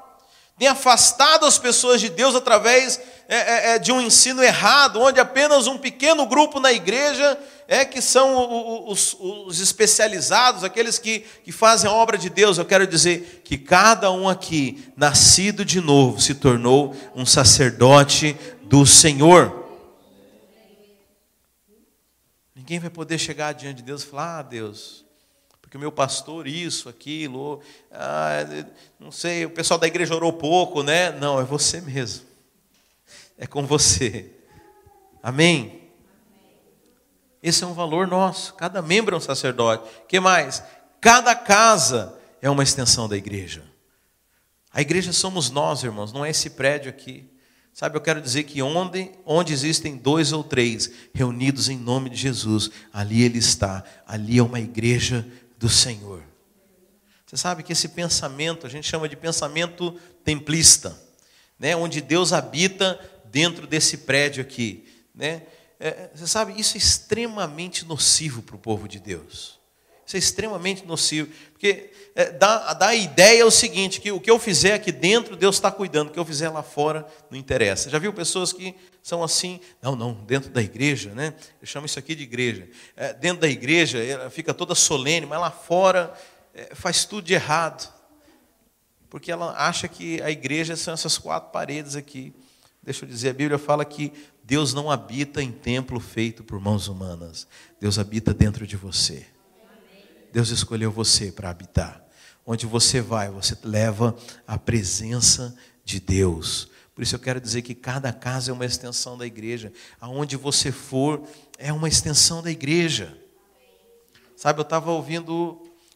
Tem afastado as pessoas de Deus através é, é, é de um ensino errado, onde apenas um pequeno grupo na igreja é que são os, os especializados, aqueles que, que fazem a obra de Deus. Eu quero dizer que cada um aqui, nascido de novo, se tornou um sacerdote do Senhor. Ninguém vai poder chegar diante de Deus e falar: Ah, Deus, porque o meu pastor, isso, aquilo, ah, não sei, o pessoal da igreja orou pouco, né? Não, é você mesmo. É com você. Amém? Esse é um valor nosso. Cada membro é um sacerdote. que mais? Cada casa é uma extensão da igreja. A igreja somos nós, irmãos, não é esse prédio aqui. Sabe, eu quero dizer que onde, onde existem dois ou três reunidos em nome de Jesus, ali Ele está. Ali é uma igreja do Senhor. Você sabe que esse pensamento, a gente chama de pensamento templista, né? onde Deus habita dentro desse prédio aqui. Né? É, você sabe, isso é extremamente nocivo para o povo de Deus. Isso é extremamente nocivo. Porque é, dá, dá a ideia o seguinte: que o que eu fizer aqui dentro, Deus está cuidando, o que eu fizer lá fora não interessa. Já viu pessoas que são assim, não, não, dentro da igreja, né? Eu chamo isso aqui de igreja. É, dentro da igreja, ela fica toda solene, mas lá fora é, faz tudo de errado. Porque ela acha que a igreja são essas quatro paredes aqui. Deixa eu dizer, a Bíblia fala que Deus não habita em templo feito por mãos humanas. Deus habita dentro de você. Deus escolheu você para habitar. Onde você vai, você leva a presença de Deus. Por isso eu quero dizer que cada casa é uma extensão da igreja. Aonde você for, é uma extensão da igreja. Sabe, eu estava ouvindo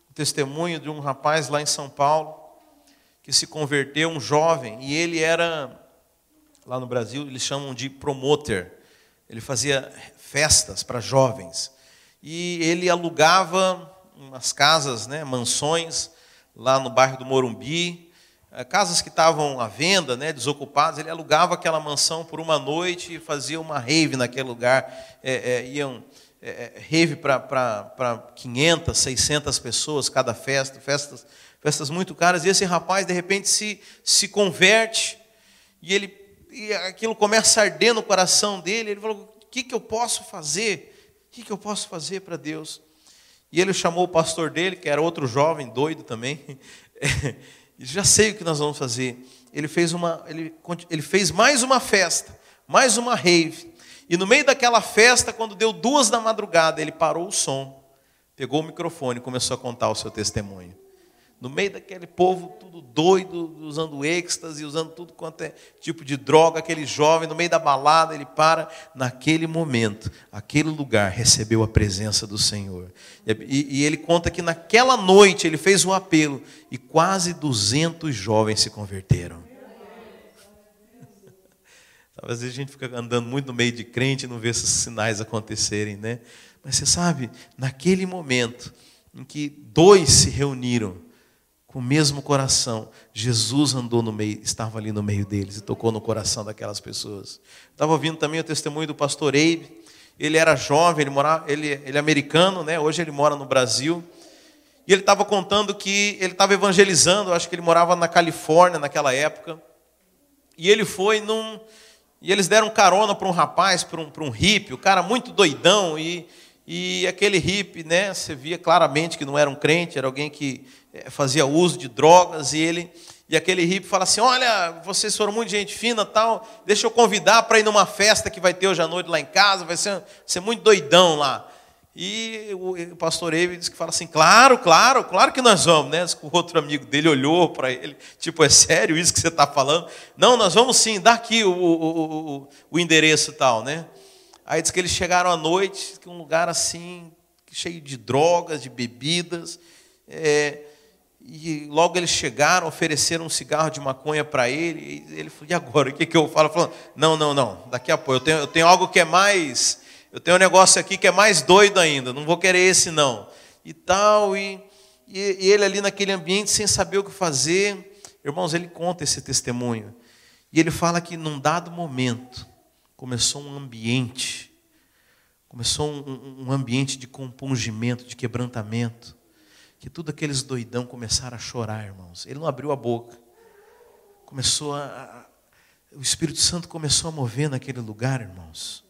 o testemunho de um rapaz lá em São Paulo, que se converteu, um jovem, e ele era, lá no Brasil, eles chamam de promoter. Ele fazia festas para jovens. E ele alugava umas casas, né, mansões, lá no bairro do Morumbi, eh, casas que estavam à venda, né, desocupadas. Ele alugava aquela mansão por uma noite e fazia uma rave naquele lugar. É, é, iam é, rave para 500, 600 pessoas cada festa, festas, festas muito caras. E esse rapaz, de repente, se, se converte e ele e aquilo começa a arder no coração dele. Ele falou: O que, que eu posso fazer? O que, que eu posso fazer para Deus? E ele chamou o pastor dele, que era outro jovem, doido também. Já sei o que nós vamos fazer. Ele fez, uma, ele, ele fez mais uma festa, mais uma rave. E no meio daquela festa, quando deu duas da madrugada, ele parou o som, pegou o microfone e começou a contar o seu testemunho no meio daquele povo tudo doido, usando êxtase, usando tudo quanto é tipo de droga, aquele jovem, no meio da balada, ele para, naquele momento, aquele lugar recebeu a presença do Senhor. E, e ele conta que naquela noite ele fez um apelo e quase 200 jovens se converteram. Às vezes a gente fica andando muito no meio de crente e não vê esses sinais acontecerem, né? Mas você sabe, naquele momento em que dois se reuniram, o mesmo coração, Jesus andou no meio, estava ali no meio deles e tocou no coração daquelas pessoas. Estava ouvindo também o testemunho do pastor Abe. Ele era jovem, ele morava, ele, ele é americano, né? Hoje ele mora no Brasil. E ele estava contando que ele estava evangelizando, acho que ele morava na Califórnia naquela época. E ele foi num. E eles deram carona para um rapaz, para um, um hippie, o cara muito doidão, e, e aquele hippie, né, você via claramente que não era um crente, era alguém que fazia uso de drogas e ele e aquele hippie fala assim: Olha, vocês foram muito gente fina tal, deixa eu convidar para ir numa festa que vai ter hoje à noite lá em casa, vai ser, ser muito doidão lá. E o, pastor Eve diz que fala assim: Claro, claro, claro que nós vamos, né? O outro amigo dele olhou para ele, tipo, é sério isso que você está falando? Não, nós vamos sim, dá aqui o, o, o, o endereço tal, né? Aí diz que eles chegaram à noite, um lugar assim, cheio de drogas, de bebidas. É, e logo eles chegaram, ofereceram um cigarro de maconha para ele. E ele falou: E agora? O que, que eu falo? Falou: Não, não, não. Daqui a pouco. Eu tenho, eu tenho algo que é mais. Eu tenho um negócio aqui que é mais doido ainda. Não vou querer esse, não. E tal. E, e, e ele ali naquele ambiente, sem saber o que fazer. Irmãos, ele conta esse testemunho. E ele fala que num dado momento começou um ambiente. Começou um, um ambiente de compungimento, de quebrantamento que tudo aqueles doidão começaram a chorar, irmãos. Ele não abriu a boca. Começou a, o Espírito Santo começou a mover naquele lugar, irmãos.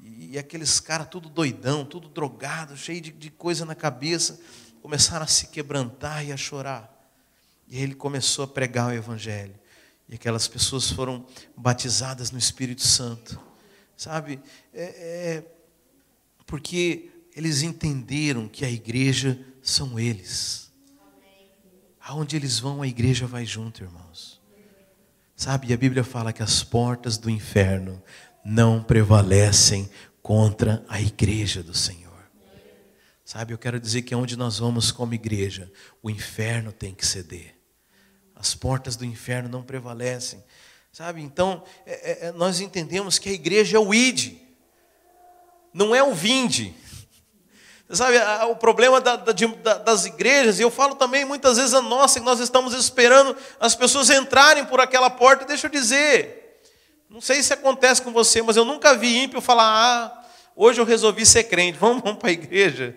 E, e aqueles caras tudo doidão, tudo drogado, cheio de, de coisa na cabeça, começaram a se quebrantar e a chorar. E ele começou a pregar o evangelho. E aquelas pessoas foram batizadas no Espírito Santo. Sabe? É, é, porque eles entenderam que a igreja são eles. Aonde eles vão, a igreja vai junto, irmãos. Sabe, a Bíblia fala que as portas do inferno não prevalecem contra a igreja do Senhor. Sabe, eu quero dizer que onde nós vamos como igreja, o inferno tem que ceder. As portas do inferno não prevalecem. Sabe, então, é, é, nós entendemos que a igreja é o id, não é o vinde. Sabe, o problema da, da, das igrejas, e eu falo também muitas vezes a nossa, que nós estamos esperando as pessoas entrarem por aquela porta, deixa eu dizer, não sei se acontece com você, mas eu nunca vi ímpio falar, ah, hoje eu resolvi ser crente, vamos, vamos para a igreja.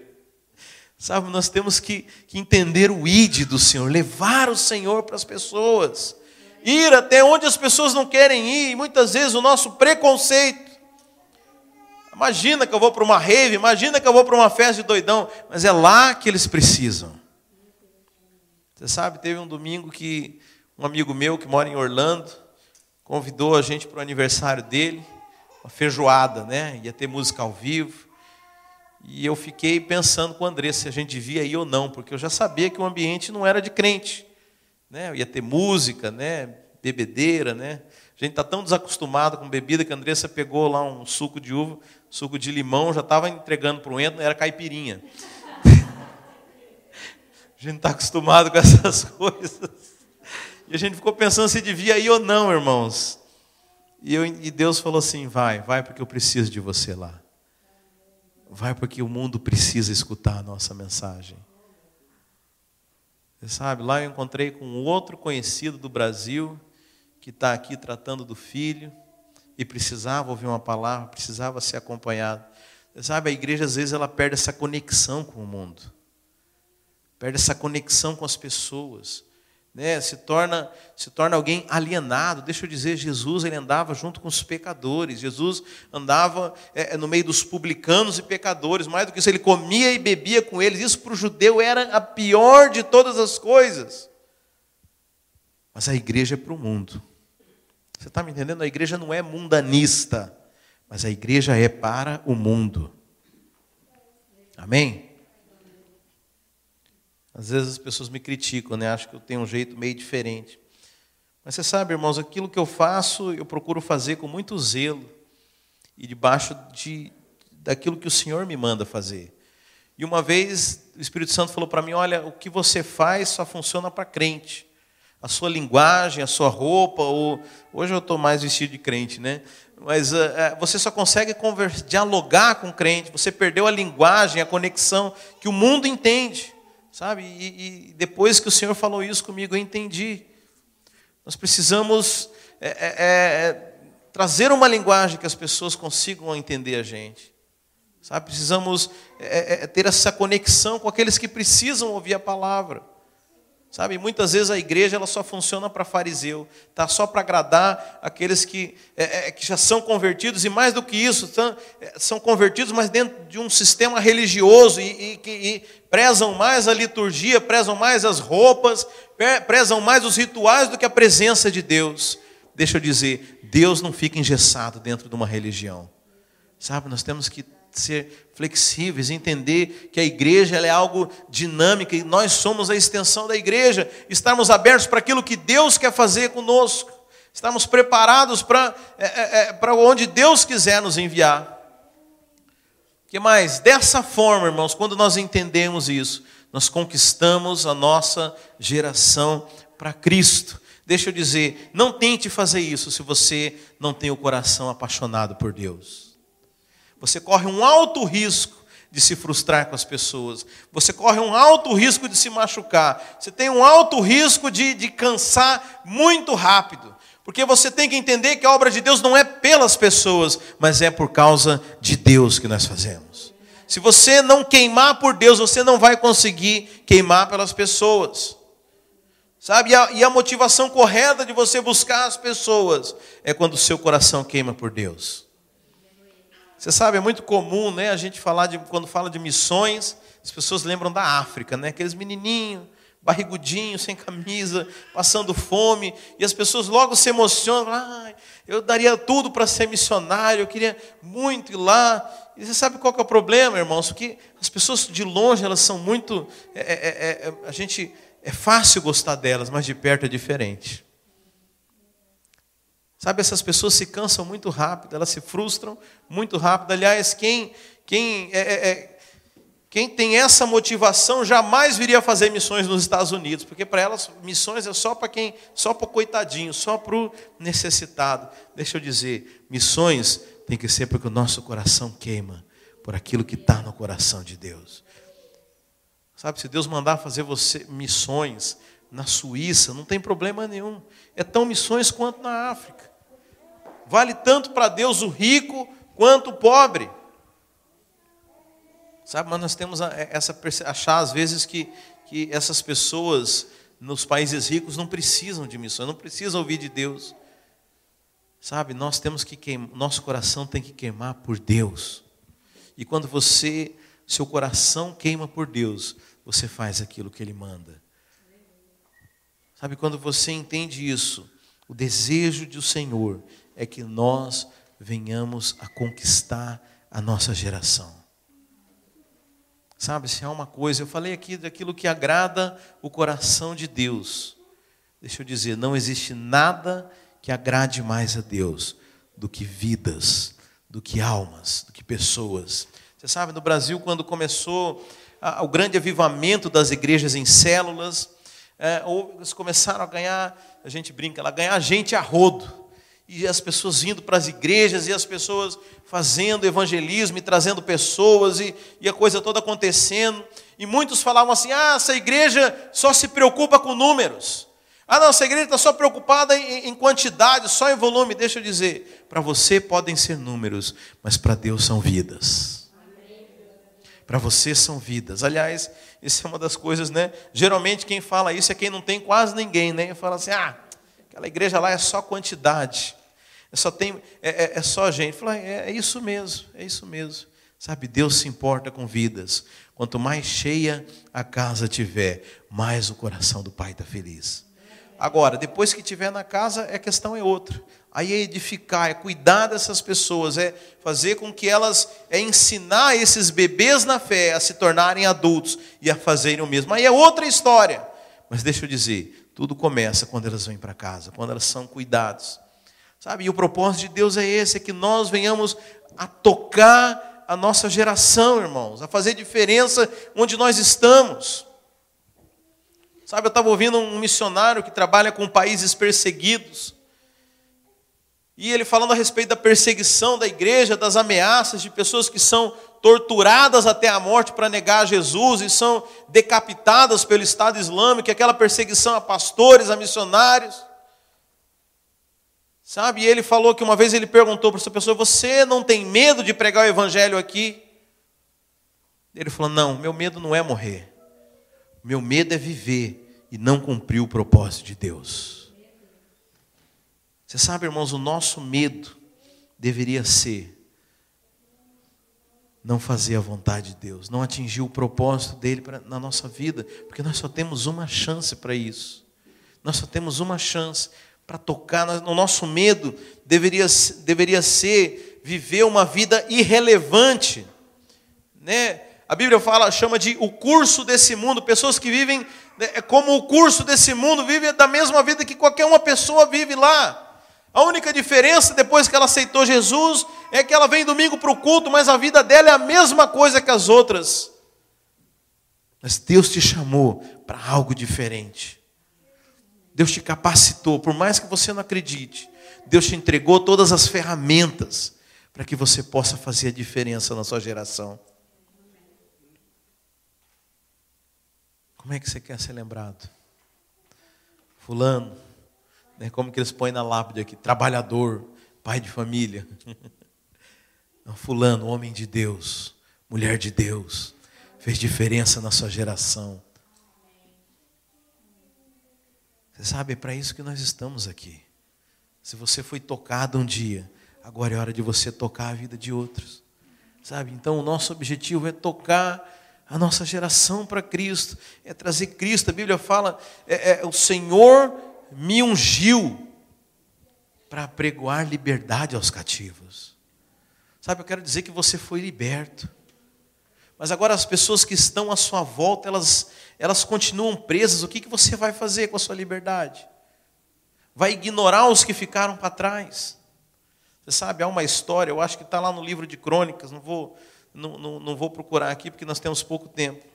Sabe, nós temos que, que entender o id do Senhor, levar o Senhor para as pessoas, ir até onde as pessoas não querem ir, e muitas vezes o nosso preconceito. Imagina que eu vou para uma rave, imagina que eu vou para uma festa de doidão, mas é lá que eles precisam. Você sabe, teve um domingo que um amigo meu que mora em Orlando convidou a gente para o aniversário dele, uma feijoada, né? Ia ter música ao vivo. E eu fiquei pensando com o André se a gente devia ir ou não, porque eu já sabia que o ambiente não era de crente. Né? Ia ter música, né? bebedeira, né? A gente está tão desacostumado com bebida que a Andressa pegou lá um suco de uva, suco de limão, já estava entregando para o Ento, era caipirinha. a gente está acostumado com essas coisas. E a gente ficou pensando se devia ir ou não, irmãos. E, eu, e Deus falou assim: vai, vai, porque eu preciso de você lá. Vai porque o mundo precisa escutar a nossa mensagem. Você sabe, lá eu encontrei com outro conhecido do Brasil que está aqui tratando do filho e precisava ouvir uma palavra, precisava ser acompanhado. Sabe, a igreja às vezes ela perde essa conexão com o mundo, perde essa conexão com as pessoas né, se torna se torna alguém alienado. Deixa eu dizer, Jesus ele andava junto com os pecadores. Jesus andava é, é, no meio dos publicanos e pecadores. Mais do que isso, ele comia e bebia com eles. Isso para o judeu era a pior de todas as coisas. Mas a igreja é para o mundo. Você está me entendendo? A igreja não é mundanista, mas a igreja é para o mundo. Amém? Às vezes as pessoas me criticam, né? Acham que eu tenho um jeito meio diferente. Mas você sabe, irmãos, aquilo que eu faço, eu procuro fazer com muito zelo e debaixo de daquilo que o Senhor me manda fazer. E uma vez o Espírito Santo falou para mim: Olha, o que você faz só funciona para crente. A sua linguagem, a sua roupa, ou... hoje eu estou mais vestido de crente, né? Mas uh, você só consegue dialogar com o crente, você perdeu a linguagem, a conexão que o mundo entende. Sabe? E, e, depois que o Senhor falou isso comigo, eu entendi. Nós precisamos é, é, é, trazer uma linguagem que as pessoas consigam entender a gente. Sabe? Precisamos é, é, é, ter essa conexão com aqueles que precisam ouvir a palavra. Sabe, muitas vezes a igreja ela só funciona para fariseu, tá só para agradar aqueles que, é, é, que já são convertidos, e mais do que isso, são, é, são convertidos, mas dentro de um sistema religioso e, e, e prezam mais a liturgia, prezam mais as roupas, prezam mais os rituais do que a presença de Deus. Deixa eu dizer, Deus não fica engessado dentro de uma religião. Sabe, nós temos que ser flexíveis, entender que a igreja é algo dinâmico e nós somos a extensão da igreja, estarmos abertos para aquilo que Deus quer fazer conosco, estarmos preparados para, é, é, é, para onde Deus quiser nos enviar. que mais? Dessa forma, irmãos, quando nós entendemos isso, nós conquistamos a nossa geração para Cristo. Deixa eu dizer, não tente fazer isso se você não tem o coração apaixonado por Deus. Você corre um alto risco de se frustrar com as pessoas. Você corre um alto risco de se machucar. Você tem um alto risco de, de cansar muito rápido. Porque você tem que entender que a obra de Deus não é pelas pessoas, mas é por causa de Deus que nós fazemos. Se você não queimar por Deus, você não vai conseguir queimar pelas pessoas. Sabe? E a, e a motivação correta de você buscar as pessoas é quando o seu coração queima por Deus. Você sabe, é muito comum, né, a gente falar de quando fala de missões, as pessoas lembram da África, né? Aqueles menininhos, barrigudinhos, sem camisa, passando fome, e as pessoas logo se emocionam, ah, eu daria tudo para ser missionário, eu queria muito ir lá. E você sabe qual que é o problema, irmãos? Porque as pessoas de longe, elas são muito. É, é, é, é a gente é fácil gostar delas, mas de perto é diferente. Sabe, essas pessoas se cansam muito rápido, elas se frustram muito rápido. Aliás, quem, quem, é, é, é quem tem essa motivação jamais viria fazer missões nos Estados Unidos, porque para elas missões é só para quem, só para o coitadinho, só para o necessitado. Deixa eu dizer, missões tem que ser porque o nosso coração queima por aquilo que está no coração de Deus. Sabe, se Deus mandar fazer você missões na Suíça, não tem problema nenhum. É tão missões quanto na África. Vale tanto para Deus o rico quanto o pobre. Sabe, mas nós temos essa achar às vezes que, que essas pessoas nos países ricos não precisam de missões, não precisam ouvir de Deus. Sabe, nós temos que queimar, nosso coração tem que queimar por Deus. E quando você, seu coração queima por Deus, você faz aquilo que Ele manda. Sabe, quando você entende isso, o desejo do Senhor é que nós venhamos a conquistar a nossa geração. Sabe, se há uma coisa, eu falei aqui daquilo que agrada o coração de Deus. Deixa eu dizer, não existe nada que agrade mais a Deus do que vidas, do que almas, do que pessoas. Você sabe, no Brasil, quando começou o grande avivamento das igrejas em células, é, ou eles começaram a ganhar, a gente brinca lá, ganhar gente a rodo e as pessoas indo para as igrejas, e as pessoas fazendo evangelismo e trazendo pessoas, e, e a coisa toda acontecendo. E muitos falavam assim: ah, essa igreja só se preocupa com números. Ah, não, essa igreja está só preocupada em, em quantidade, só em volume. Deixa eu dizer: para você podem ser números, mas para Deus são vidas. Para você são vidas. Aliás, isso é uma das coisas, né? Geralmente quem fala isso é quem não tem quase ninguém, né? Fala assim: ah, Aquela igreja lá é só quantidade. É só, tem, é, é, é só gente. Fala, é, é isso mesmo, é isso mesmo. Sabe, Deus se importa com vidas. Quanto mais cheia a casa tiver, mais o coração do pai está feliz. Agora, depois que tiver na casa, a questão é outra. Aí é edificar, é cuidar dessas pessoas, é fazer com que elas, é ensinar esses bebês na fé a se tornarem adultos e a fazerem o mesmo. Aí é outra história. Mas deixa eu dizer, tudo começa quando elas vêm para casa, quando elas são cuidados. Sabe? E o propósito de Deus é esse, é que nós venhamos a tocar a nossa geração, irmãos, a fazer diferença onde nós estamos. Sabe, eu estava ouvindo um missionário que trabalha com países perseguidos. E ele falando a respeito da perseguição da igreja, das ameaças de pessoas que são torturadas até a morte para negar Jesus e são decapitadas pelo Estado Islâmico, aquela perseguição a pastores, a missionários. Sabe? E ele falou que uma vez ele perguntou para essa pessoa: Você não tem medo de pregar o evangelho aqui? Ele falou: Não, meu medo não é morrer. Meu medo é viver e não cumprir o propósito de Deus. Você sabe, irmãos, o nosso medo deveria ser não fazer a vontade de Deus, não atingir o propósito dele pra, na nossa vida, porque nós só temos uma chance para isso. Nós só temos uma chance para tocar. No nosso medo deveria, deveria ser viver uma vida irrelevante. Né? A Bíblia fala, chama de o curso desse mundo, pessoas que vivem né, é como o curso desse mundo, vivem da mesma vida que qualquer uma pessoa vive lá. A única diferença depois que ela aceitou Jesus é que ela vem domingo para o culto, mas a vida dela é a mesma coisa que as outras. Mas Deus te chamou para algo diferente. Deus te capacitou, por mais que você não acredite, Deus te entregou todas as ferramentas para que você possa fazer a diferença na sua geração. Como é que você quer ser lembrado? Fulano, né? Como que eles põem na lápide aqui? Trabalhador, pai de família. fulano, homem de Deus, mulher de Deus, fez diferença na sua geração. Você sabe, é para isso que nós estamos aqui. Se você foi tocado um dia, agora é hora de você tocar a vida de outros. Sabe? Então, o nosso objetivo é tocar a nossa geração para Cristo, é trazer Cristo. A Bíblia fala, é, é o Senhor me ungiu para pregoar liberdade aos cativos. Sabe, eu quero dizer que você foi liberto. Mas agora as pessoas que estão à sua volta, elas, elas continuam presas. O que, que você vai fazer com a sua liberdade? Vai ignorar os que ficaram para trás? Você sabe, há uma história, eu acho que está lá no livro de crônicas, não vou, não, não, não vou procurar aqui porque nós temos pouco tempo.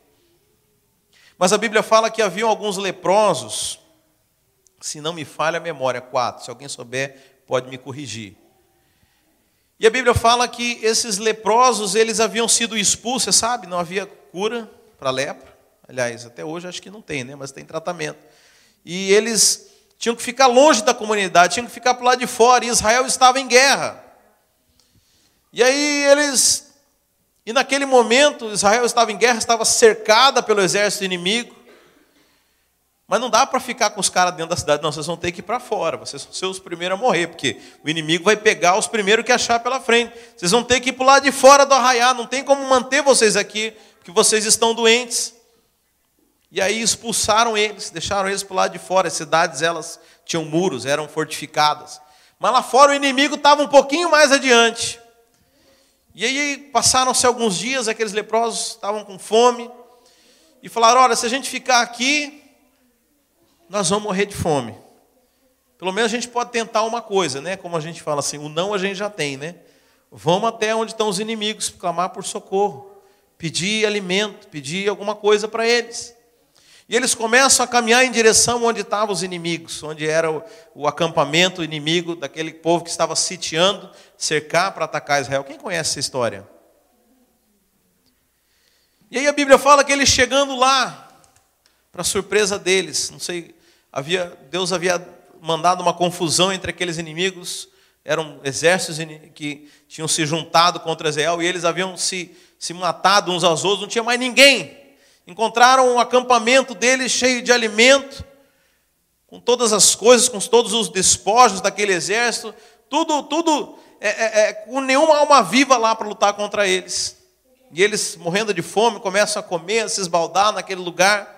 Mas a Bíblia fala que haviam alguns leprosos se não me falha a memória, quatro. Se alguém souber, pode me corrigir. E a Bíblia fala que esses leprosos, eles haviam sido expulsos, você sabe, não havia cura para lepra. Aliás, até hoje acho que não tem, né? Mas tem tratamento. E eles tinham que ficar longe da comunidade, tinham que ficar para lado de fora, e Israel estava em guerra. E aí eles E naquele momento, Israel estava em guerra, estava cercada pelo exército inimigo. Mas não dá para ficar com os caras dentro da cidade, não. Vocês vão ter que ir para fora. Vocês vão ser os primeiros a morrer, porque o inimigo vai pegar os primeiros que achar pela frente. Vocês vão ter que ir para o lado de fora do arraiar. Não tem como manter vocês aqui, porque vocês estão doentes. E aí expulsaram eles, deixaram eles para o lado de fora. As cidades elas tinham muros, eram fortificadas. Mas lá fora o inimigo estava um pouquinho mais adiante. E aí passaram-se alguns dias, aqueles leprosos estavam com fome e falaram: Olha, se a gente ficar aqui, nós vamos morrer de fome. Pelo menos a gente pode tentar uma coisa, né? Como a gente fala assim, o não a gente já tem, né? Vamos até onde estão os inimigos, clamar por socorro, pedir alimento, pedir alguma coisa para eles. E eles começam a caminhar em direção onde estavam os inimigos, onde era o, o acampamento inimigo daquele povo que estava sitiando, cercar para atacar Israel. Quem conhece essa história? E aí a Bíblia fala que eles chegando lá, para surpresa deles, não sei, havia, Deus havia mandado uma confusão entre aqueles inimigos, eram exércitos que tinham se juntado contra Israel e eles haviam se, se matado uns aos outros, não tinha mais ninguém encontraram um acampamento deles cheio de alimento, com todas as coisas, com todos os despojos daquele exército, tudo, tudo, é, é, é, com nenhuma alma viva lá para lutar contra eles. E eles, morrendo de fome, começam a comer, a se esbaldar naquele lugar.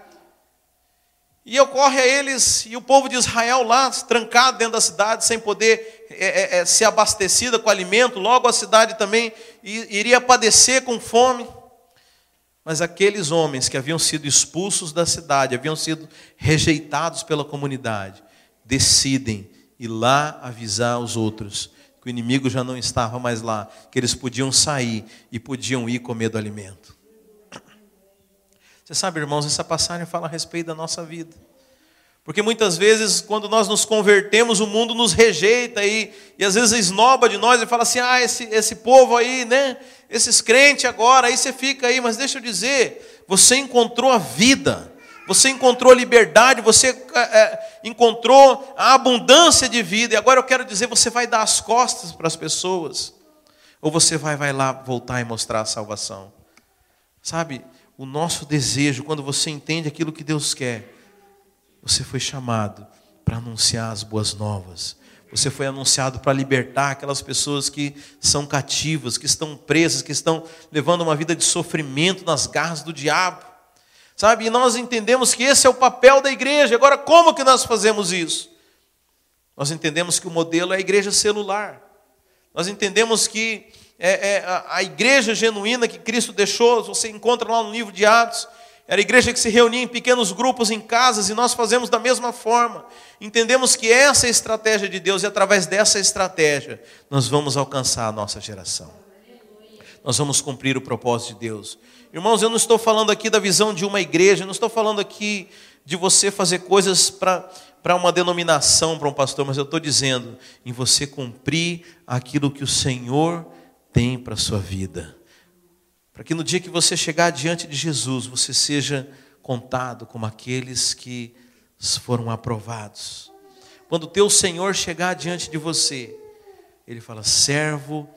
E ocorre a eles, e o povo de Israel lá, trancado dentro da cidade, sem poder é, é, é ser abastecida com alimento, logo a cidade também iria padecer com fome. Mas aqueles homens que haviam sido expulsos da cidade, haviam sido rejeitados pela comunidade, decidem ir lá avisar os outros que o inimigo já não estava mais lá, que eles podiam sair e podiam ir comer do alimento. Você sabe, irmãos, essa passagem fala a respeito da nossa vida. Porque muitas vezes, quando nós nos convertemos, o mundo nos rejeita e, e às vezes esnoba de nós e fala assim: ah, esse, esse povo aí, né? Esses crentes agora, aí você fica aí, mas deixa eu dizer, você encontrou a vida, você encontrou a liberdade, você é, encontrou a abundância de vida, e agora eu quero dizer, você vai dar as costas para as pessoas, ou você vai, vai lá voltar e mostrar a salvação? Sabe, o nosso desejo, quando você entende aquilo que Deus quer, você foi chamado para anunciar as boas novas. Você foi anunciado para libertar aquelas pessoas que são cativas, que estão presas, que estão levando uma vida de sofrimento nas garras do diabo. Sabe? E nós entendemos que esse é o papel da igreja. Agora, como que nós fazemos isso? Nós entendemos que o modelo é a igreja celular. Nós entendemos que é, é a igreja genuína que Cristo deixou, você encontra lá no livro de Atos, era a igreja que se reunia em pequenos grupos em casas e nós fazemos da mesma forma. Entendemos que essa é a estratégia de Deus e através dessa estratégia nós vamos alcançar a nossa geração. Nós vamos cumprir o propósito de Deus. Irmãos, eu não estou falando aqui da visão de uma igreja, não estou falando aqui de você fazer coisas para uma denominação, para um pastor, mas eu estou dizendo em você cumprir aquilo que o Senhor tem para a sua vida. Para que no dia que você chegar diante de Jesus, você seja contado como aqueles que foram aprovados. Quando o teu Senhor chegar diante de você, ele fala: servo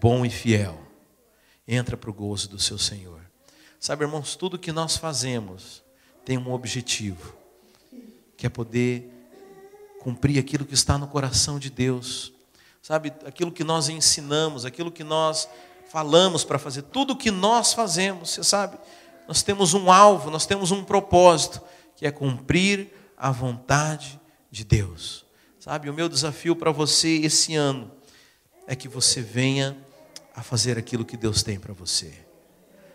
bom e fiel, entra para o gozo do seu Senhor. Sabe, irmãos, tudo que nós fazemos tem um objetivo, que é poder cumprir aquilo que está no coração de Deus. Sabe, aquilo que nós ensinamos, aquilo que nós falamos para fazer, tudo o que nós fazemos, você sabe, nós temos um alvo, nós temos um propósito, que é cumprir a vontade de Deus. Sabe, o meu desafio para você esse ano é que você venha a fazer aquilo que Deus tem para você,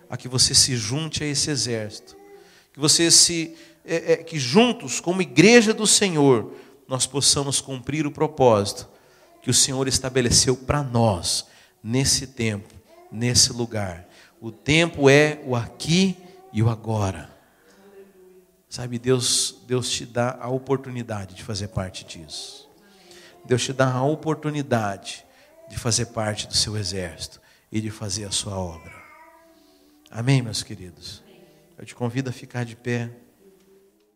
a que você se junte a esse exército, que você se, é, é, que juntos, como igreja do Senhor, nós possamos cumprir o propósito que o Senhor estabeleceu para nós nesse tempo nesse lugar. O tempo é o aqui e o agora. Sabe, Deus, Deus te dá a oportunidade de fazer parte disso. Deus te dá a oportunidade de fazer parte do seu exército e de fazer a sua obra. Amém, meus queridos? Eu te convido a ficar de pé.